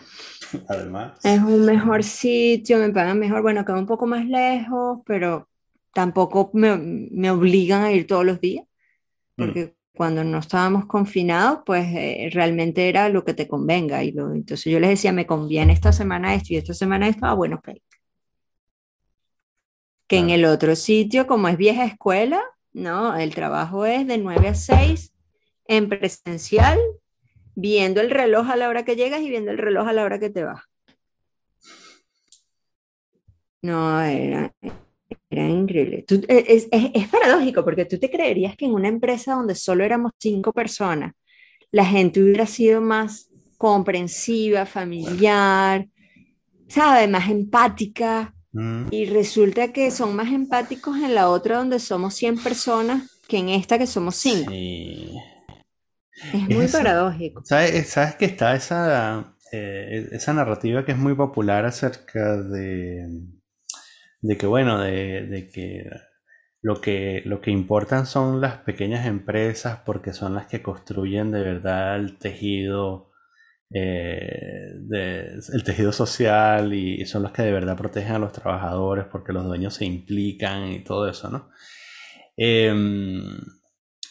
además. Es un mejor sitio, me pagan mejor. Bueno, queda un poco más lejos, pero tampoco me, me obligan a ir todos los días. Mm. Porque cuando no estábamos confinados, pues eh, realmente era lo que te convenga. Y lo, entonces yo les decía, me conviene esta semana esto y esta semana esto, ah, bueno, ok que en el otro sitio, como es vieja escuela, ¿no? El trabajo es de 9 a 6 en presencial, viendo el reloj a la hora que llegas y viendo el reloj a la hora que te vas. No, era, increíble. E, es, es, paradójico porque tú te creerías que en una empresa donde solo éramos cinco personas, la gente hubiera sido más comprensiva, familiar, ¿sabe? Más empática. Mm. Y resulta que son más empáticos en la otra donde somos 100 personas que en esta que somos 5. Es muy paradójico. ¿sabes, ¿Sabes que está esa, eh, esa narrativa que es muy popular acerca de, de que, bueno, de, de que lo que, lo que importan son las pequeñas empresas porque son las que construyen de verdad el tejido eh, el tejido social y, son los que de verdad protegen a los trabajadores porque los dueños se implican y todo eso, ¿no? Em,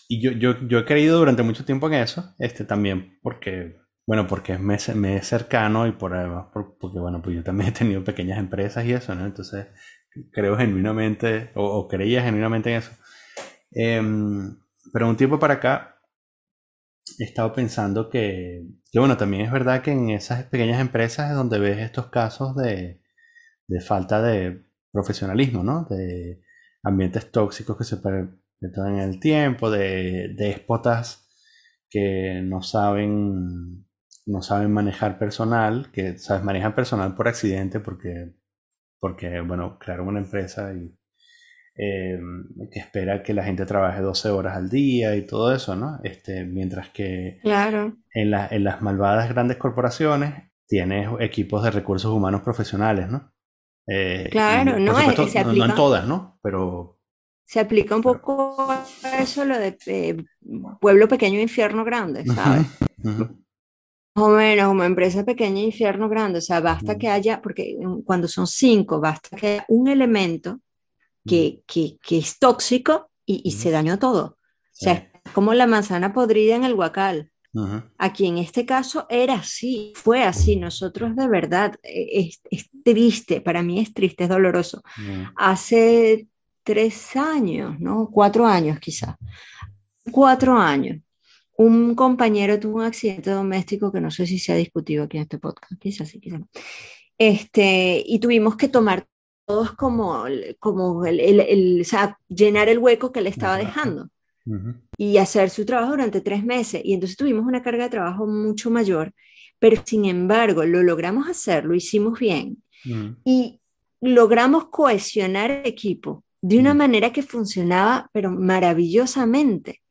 y yo, yo, yo, he creído durante mucho tiempo en eso, este también porque, bueno, porque me, me es cercano y por además, porque, bueno, pues yo también he tenido pequeñas empresas y eso, ¿no? Entonces, creo genuinamente, o, creía genuinamente en eso. Em, pero un tiempo para acá, he estado pensando que, bueno, también es verdad que en esas pequeñas empresas es donde ves estos casos de, falta de profesionalismo, ¿no? De ambientes tóxicos que se perpetúan en el tiempo, de déspotas que no saben, no saben manejar personal, que sabes, manejan personal por accidente porque, porque bueno, crearon una empresa y eh, que espera que la gente trabaje 12 horas al día y todo eso, ¿no? Este, mientras que claro. en, en las malvadas grandes corporaciones tienes equipos de recursos humanos profesionales, ¿no? Eh, claro, no, se aplica, no en todas, ¿no? Pero se aplica un poco a eso lo de eh, pueblo pequeño, infierno grande, ¿sabes? Más o menos, como empresa pequeña, infierno grande. O sea, basta que haya, porque cuando son cinco, basta que haya un elemento que, que, es tóxico y, se dañó todo. O sea, es como la manzana podrida en el guacal. Aquí en este caso era así, fue así. Nosotros de verdad, e, es, triste, para mí es triste, es doloroso. Hace tres años, ¿no? Cuatro años quizá. Cuatro años. Un compañero tuvo un accidente doméstico que no sé si se ha discutido aquí en este podcast, quizás sí, quizás no. Este, y tuvimos que tomar todos como, como el, el, o sea, llenar el hueco que le estaba dejando y hacer su trabajo durante tres meses. Y entonces tuvimos una carga de trabajo mucho mayor, pero sin embargo lo logramos hacer, lo hicimos bien y logramos cohesionar el equipo de una manera que funcionaba, pero maravillosamente.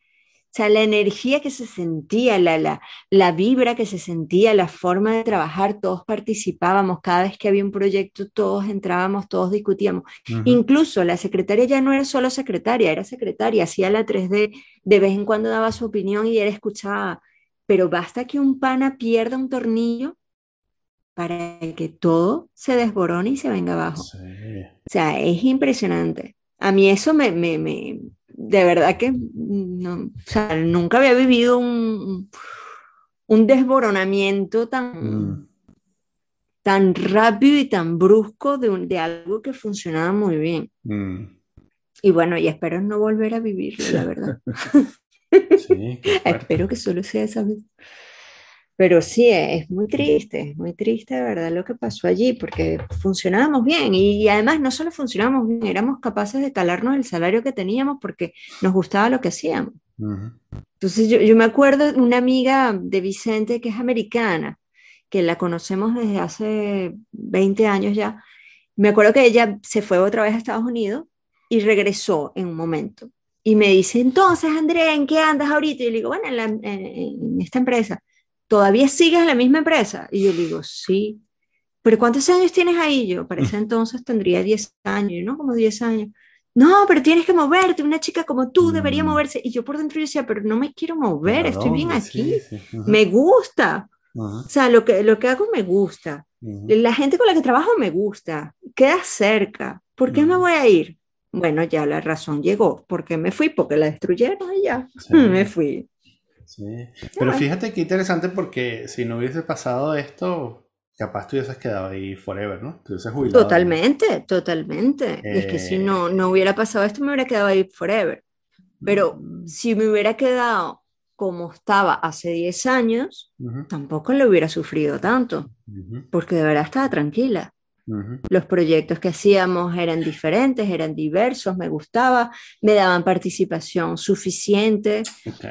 O sea, la energía que se sentía, la, la, la, vibra que se sentía, la forma de trabajar, todos participábamos, cada vez que había un proyecto, todos entrábamos, todos discutíamos. Incluso la secretaria ya no era solo secretaria, era secretaria, hacía la 3D, de vez en cuando daba su opinión y era escuchada. pero basta que un pana pierda un tornillo para que todo se desborone y se venga abajo. Sí. O sea, es impresionante. A mí eso me, me, me- de verdad que no, o sea, nunca había vivido un, un desboronamiento tan, Mm. tan rápido y tan brusco de, un- de algo que funcionaba muy bien. Mm. Y bueno, y espero no volver a vivirlo, la verdad. Sí. Espero que solo sea esa vez. Pero sí, es muy triste, es muy triste de verdad lo que pasó allí, porque funcionábamos bien y, además no solo funcionábamos bien, éramos capaces de calarnos el salario que teníamos porque nos gustaba lo que hacíamos. Ujú. Entonces yo, yo me acuerdo de una amiga de Vicente que es americana, que la conocemos desde hace 20 años ya. Me acuerdo que ella se fue otra vez a Estados Unidos y regresó en un momento. Y me dice, entonces, Andrea, ¿en qué andas ahorita? Y yo le digo, bueno, en, la- en- en esta empresa. ¿Todavía sigues en la misma empresa? Y yo le digo, sí. ¿Pero cuántos años tienes ahí? Yo, para ese entonces tendría 10 años, ¿no? Como 10 años. No, pero tienes que moverte, una chica como tú debería Mm. moverse. Y yo por dentro yo decía, pero no me quiero mover, ¿Para estoy bien aquí. Sí, sí. Ujú. Me gusta. O sea, lo que, lo que hago me gusta. La gente con la que trabajo me gusta. Queda cerca. ¿Por qué me Mm. voy a ir? Bueno, ya la razón llegó. ¿Por qué me fui? Porque la destruyeron y ya. Sí. Me fui. Sí. Pero fíjate qué interesante porque si no hubiese pasado esto, capaz tú hubieses quedado ahí forever, ¿no? Te hubieses jubilado. Totalmente, totalmente. Y es que si Eh. no, no hubiera pasado esto, me hubiera quedado ahí forever. Pero si me hubiera quedado como estaba hace 10 años, Ujú, tampoco lo hubiera sufrido tanto, ujú, porque de verdad estaba tranquila. ujú. Los proyectos que hacíamos eran diferentes, eran diversos, me gustaba, me daban participación suficiente. Ok.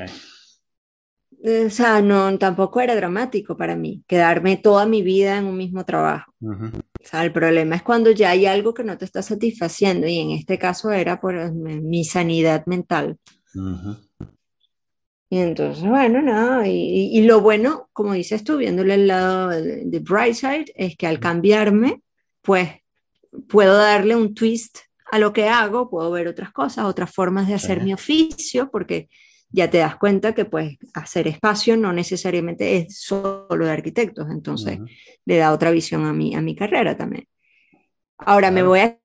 O sea, no, tampoco era dramático para mí quedarme toda mi vida en un mismo trabajo. O sea, el problema es cuando ya hay algo que no te está satisfaciendo y en este caso era por eh, mi sanidad mental. Y entonces, bueno, nada, y, y lo bueno, como dices tú, viéndole el lado de, bright side, es que al cambiarme, pues puedo darle un twist a lo que hago, puedo ver otras cosas, otras formas de hacer mi oficio, porque ya te das cuenta que pues hacer espacio no necesariamente es solo de arquitectos, entonces Ujú. le da otra visión a mi, a mi carrera también. Ahora, ¿me voy a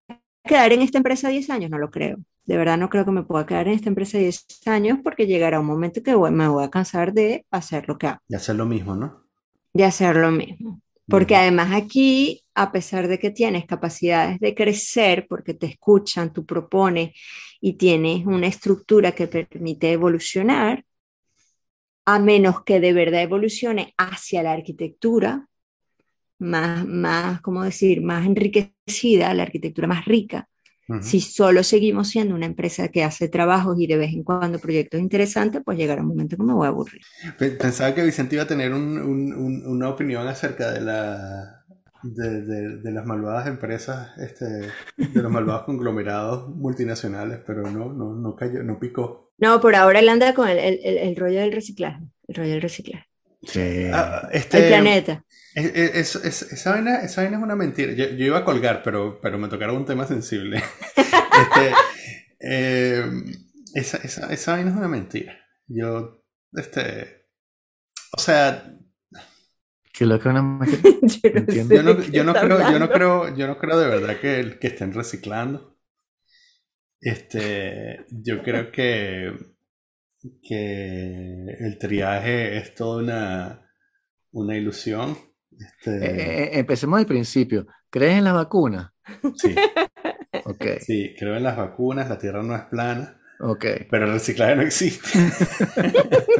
quedar en esta empresa 10 años? No lo creo. De verdad no creo que me pueda quedar en esta empresa 10 años porque llegará un momento que voy- me voy a cansar de hacer lo que hago, Y hacer lo mismo, ¿no? de hacer lo mismo. Porque además aquí, a pesar de que tienes capacidades de crecer, porque te escuchan, tú propones y tienes una estructura que permite evolucionar, a menos que de verdad evolucione hacia la arquitectura, más, más, ¿cómo decir?, más enriquecida, la arquitectura más rica. Si solo seguimos siendo una empresa que hace trabajos y de vez en cuando proyectos interesantes, pues llegará un momento que me voy a aburrir. Pe- Pensaba que Vicente iba a tener un- un- un- una opinión acerca de la de, de- de las malvadas empresas, este, de los malvados conglomerados multinacionales, pero no, no, no cayó, no picó. No, por ahora él anda con el, el- el- el rollo del reciclaje, el rollo del reciclaje. Sí. Ah, El este, planeta. es- es- es- esa, vaina, esa vaina es una mentira. Yo, yo iba a colgar, pero, pero me tocaron un tema sensible. Este, eh, esa, esa, esa vaina es una mentira. Yo, este, o sea, Que lo que una máquina. Yo no sé Yo no, qué yo creo, yo no creo, yo no creo de verdad que, que estén reciclando. Este, yo creo que, que el triaje es toda una, una ilusión. Este, Eh, eh, empecemos al principio. ¿Crees en las vacunas? sí, Ok, sí, creo en las vacunas, la Tierra no es plana, ok. pero el reciclaje no existe.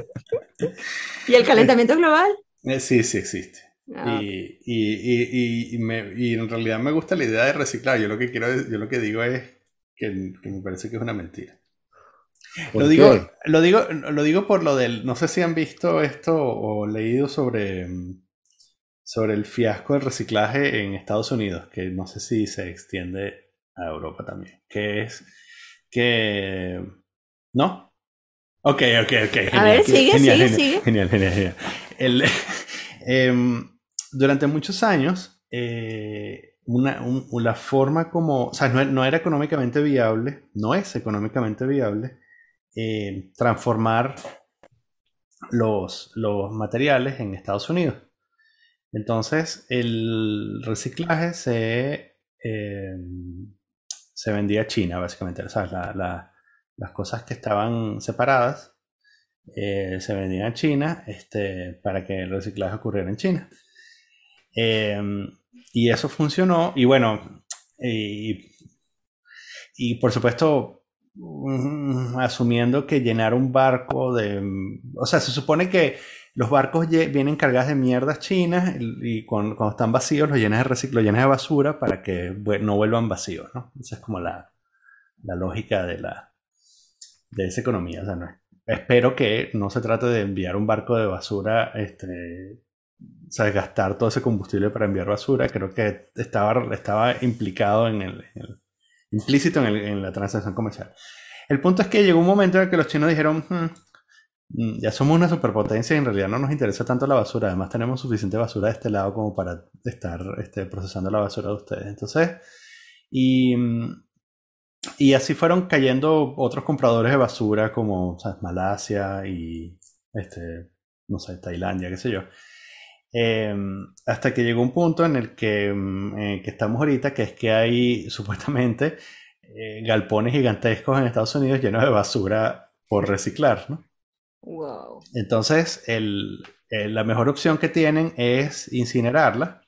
¿Y el calentamiento global? Eh, sí, sí existe. Ah, Y, y, y, y, y me- y en realidad me gusta la idea de reciclar. Yo lo que quiero, es- yo lo que digo es que, que me parece que es una mentira. ¿Por Lo digo, lo digo, lo digo por lo del, no sé si han visto esto o leído sobre, sobre el fiasco del reciclaje en Estados Unidos, que no sé si se extiende a Europa también, que es que, ¿no? Ok, ok, ok. Genial, ver, sigue, genial, sigue, genial, sigue. Genial, genial, genial. El- em, durante muchos años, eh, una, un- la forma como, o sea, no, no era económicamente viable, no es económicamente viable, eh, transformar los, los materiales en Estados Unidos. Entonces, el reciclaje se, eh, se vendía a China, básicamente. O sea, las cosas que estaban separadas eh, se vendían a China este, para que el reciclaje ocurriera en China. Eh, y eso funcionó. Y bueno, y, por supuesto, mm, asumiendo que llenar un barco de... O sea, se supone que los barcos vienen cargados de mierdas chinas y, cuando, están vacíos los llenas de reciclo, llenas de basura para que no vuelvan vacíos, ¿no? Esa es como la, la lógica de, la, de esa economía. O sea, no, espero que no se trate de enviar un barco de basura, este, o sea, gastar todo ese combustible para enviar basura. Creo que estaba, estaba implicado en el, implícito en, en, la transacción comercial. El punto es que llegó un momento en el que los chinos dijeron, hmm, Mm, ya somos una superpotencia y en realidad no nos interesa tanto la basura. Además tenemos suficiente basura de este lado como para estar este, procesando la basura de ustedes. Entonces, y, mm, y así fueron cayendo otros compradores de basura como Malasia y, este, no sé, Tailandia, qué sé yo. Em, hasta que llegó un punto en el que, mm, eh, que, estamos ahorita, que es que hay supuestamente eh, galpones gigantescos en Estados Unidos llenos de basura por reciclar, ¿no? Wow. Entonces, el, la mejor opción que tienen es incinerarla.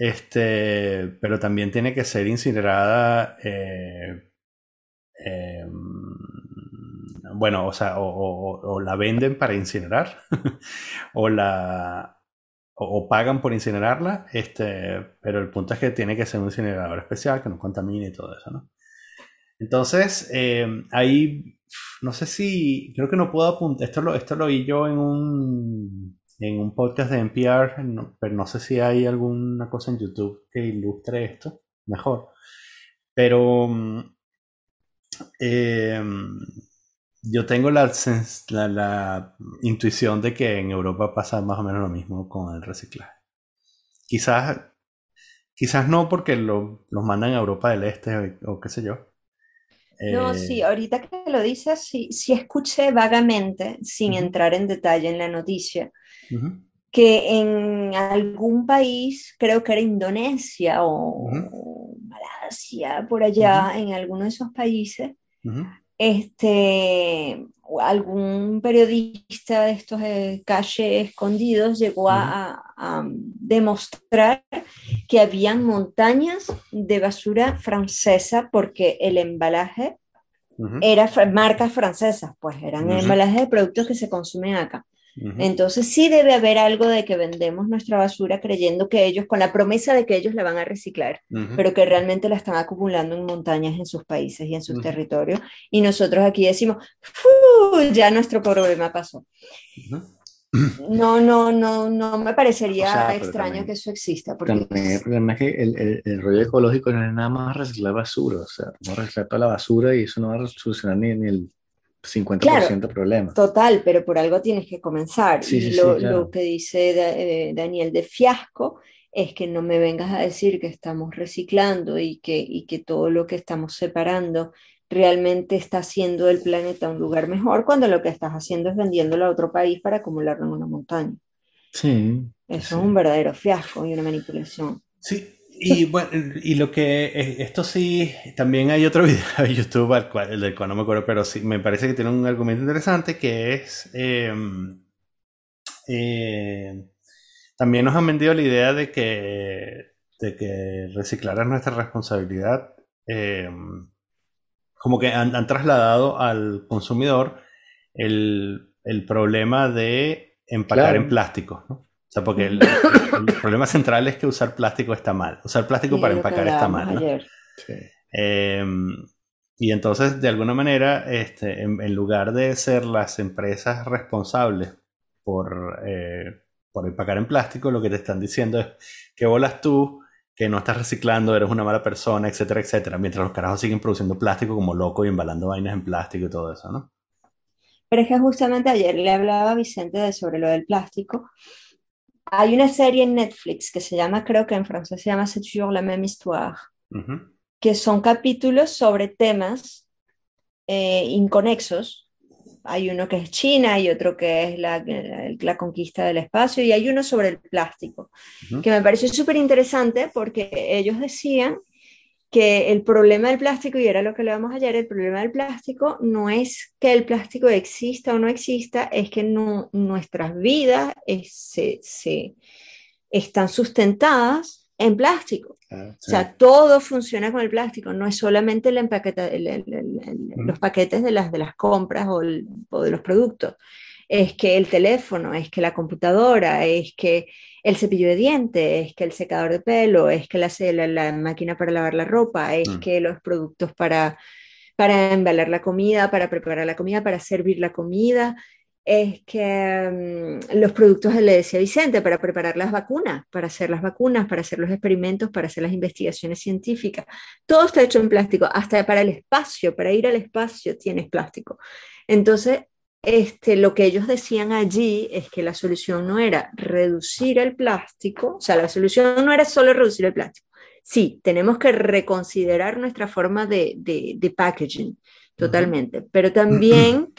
Este, pero también tiene que ser incinerada. Eh, em, bueno, o sea, o, la venden para incinerar, o la. O, pagan por incinerarla, este, pero el punto es que tiene que ser un incinerador especial que no contamine y todo eso, ¿no? Entonces, em, ahí no sé si, creo que no puedo apuntar, esto lo, esto lo oí yo en un, en un podcast de NPR, pero no sé si hay alguna cosa en YouTube que ilustre esto mejor. Pero mm, em, yo tengo la, la, intuición de que en Europa pasa más o menos lo mismo con el reciclaje. Quizás, quizás no porque lo, los mandan a Europa del Este o qué sé yo, no, sí, eh, ahorita que lo dices, sí, sí escuché vagamente, sin entrar en detalle en la noticia, que en algún país, creo que era Indonesia o Malasia, por allá, en alguno de esos países, este, algún periodista de estos eh, calles escondidos llegó a, demostrar que habían montañas de basura francesa porque el embalaje era marcas francesas, pues eran embalajes de productos que se consumen acá. Entonces sí debe haber algo de que vendemos nuestra basura creyendo que ellos, con la promesa de que ellos la van a reciclar, pero que realmente la están acumulando en montañas en sus países y en sus territorios. Y nosotros aquí decimos, ya nuestro problema pasó. No, no, no, no me parecería extraño que eso exista. Porque también el problema es que el, el, rollo ecológico no es nada más reciclar basura, o sea, no reciclar toda la basura y eso no va a solucionar ni, ni el 50% claro, problema. Total, pero por algo tienes que comenzar. y lo, que dice eh, Daniel de Fiasco es que no me vengas a decir que estamos reciclando y que, y que todo lo que estamos separando realmente está haciendo el planeta un lugar mejor cuando lo que estás haciendo es vendiéndolo a otro país para acumularlo en una montaña. Sí. Eso es un verdadero fiasco y una manipulación. Sí, y bueno, y lo que, eh, esto sí, también hay otro video de YouTube, al cual, el del cual no me acuerdo, pero sí, me parece que tiene un argumento interesante que es, em, eh, también nos han vendido la idea de que, de que reciclar es nuestra responsabilidad, em, como que han, trasladado al consumidor el, el problema de empacar en plástico, ¿no? O sea, porque el, problema central es que usar plástico está mal. Usar plástico para empacar está mal. ¿no? Em, y entonces, de alguna manera, este, en, lugar de ser las empresas responsables por, eh, por empacar en plástico, lo que te están diciendo es que volas tú, que no estás reciclando, eres una mala persona, etcétera, etcétera, mientras los carajos siguen produciendo plástico como locos y embalando vainas en plástico y todo eso, ¿no? Pero es que justamente ayer le hablaba a Vicente de sobre lo del plástico hay una serie en Netflix que se llama, creo que en francés se llama C'est toujours la même histoire, que son capítulos sobre temas eh, inconexos, hay uno que es China y otro que es la, la, conquista del espacio y hay uno sobre el plástico, que me pareció súper interesante porque ellos decían que el problema del plástico, y era lo que le vamos ayer, el problema del plástico no es que el plástico exista o no exista, es que no, nuestras vidas se, se, están sustentadas en plástico. O sea, todo funciona con el plástico, no es solamente el empaqueta, los paquetes de las, de las compras o, o de los productos, es que el teléfono, es que la computadora, es que el cepillo de dientes, es que el secador de pelo, es que la, la, máquina para lavar la ropa, es mm. que los productos para, para embalar la comida, para preparar la comida, para servir la comida, es que mm, los productos, le decía Vicente, para preparar las vacunas, para hacer las vacunas, para hacer los experimentos, para hacer las investigaciones científicas, todo está hecho en plástico, hasta para el espacio, para ir al espacio tienes plástico. Entonces, este, lo que ellos decían allí es que la solución no era reducir el plástico, o sea, la solución no era solo reducir el plástico. Sí, tenemos que reconsiderar nuestra forma de, de, packaging totalmente, pero también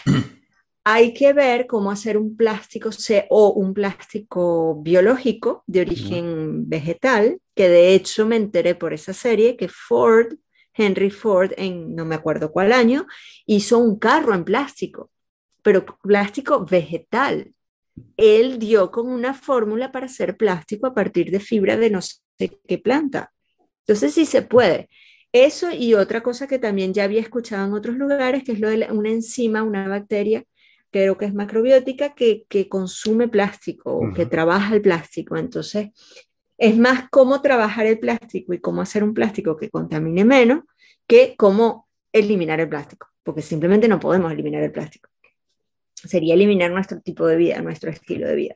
hay que ver cómo hacer un plástico o un plástico biológico de origen vegetal, que de hecho me enteré por esa serie que Ford, Henry Ford, en no me acuerdo cuál año, hizo un carro en plástico pero plástico vegetal. Él dio con una fórmula para hacer plástico a partir de fibra de no sé qué planta. Entonces sí se puede. Eso y otra cosa que también ya había escuchado en otros lugares, que es lo de una enzima, una bacteria, creo que es macrobiótica, que, consume plástico o que trabaja el plástico. Entonces, es más cómo trabajar el plástico y cómo hacer un plástico que contamine menos que cómo eliminar el plástico, porque simplemente no podemos eliminar el plástico sería eliminar nuestro tipo de vida, nuestro estilo de vida.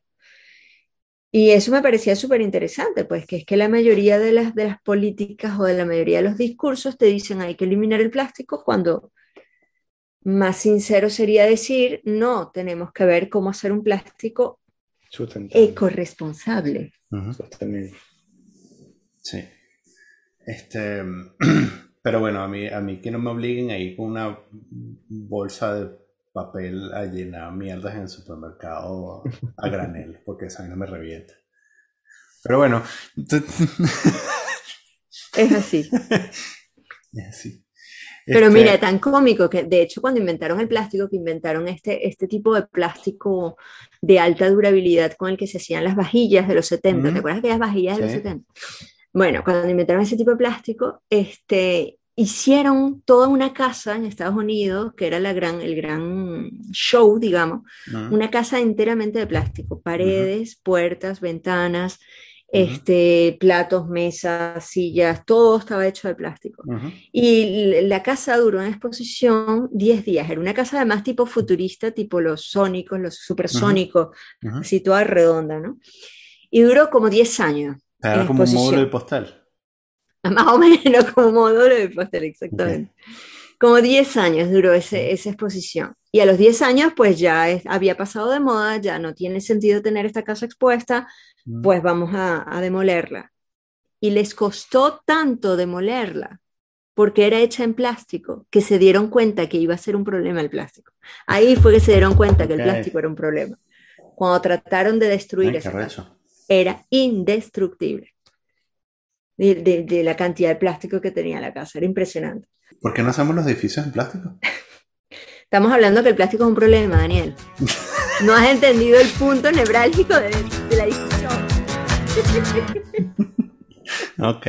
Y eso me parecía súper interesante, pues que es que la mayoría de las, de las políticas o de la mayoría de los discursos te dicen hay que eliminar el plástico cuando más sincero sería decir, no, tenemos que ver cómo hacer un plástico ecoresponsable. Sí. Este, pero bueno, a mí, a mí que no me obliguen a ir con una bolsa de papel a llenar mierdas en el supermercado a granel, porque esa no me revienta. Pero bueno. es así. Es así. Pero mira, este tan cómico que de hecho cuando inventaron el plástico, que inventaron este, este tipo de plástico de alta durabilidad con el que se hacían las vajillas de los 70, ¿te acuerdas de las vajillas de los 70? Bueno, cuando inventaron ese tipo de plástico, este, hicieron toda una casa en Estados Unidos, que era la gran, el gran show, digamos, una casa enteramente de plástico, paredes, puertas, ventanas, este, platos, mesas, sillas, todo estaba hecho de plástico. Y la casa duró en exposición 10 días, era una casa además tipo futurista, tipo los sónicos, los supersónicos, así toda redonda, ¿no? Y duró como 10 años. Era como un módulo de postal. Más o menos como módulo de postal, exactamente. Como 10 años duró ese, esa exposición. Y a los 10 años, pues ya había pasado de moda, ya no tiene sentido tener esta casa expuesta, mm. pues vamos a, a demolerla. Y les costó tanto demolerla, porque era hecha en plástico, que se dieron cuenta que iba a ser un problema el plástico. Ahí fue que se dieron cuenta que el plástico era un problema. Cuando trataron de destruir eso, era indestructible de, la cantidad de plástico que tenía la casa. Era impresionante. ¿Por qué no hacemos los edificios en plástico? Estamos hablando que el plástico es un problema, Daniel. No has entendido el punto nevrálgico de, de la discusión. ok.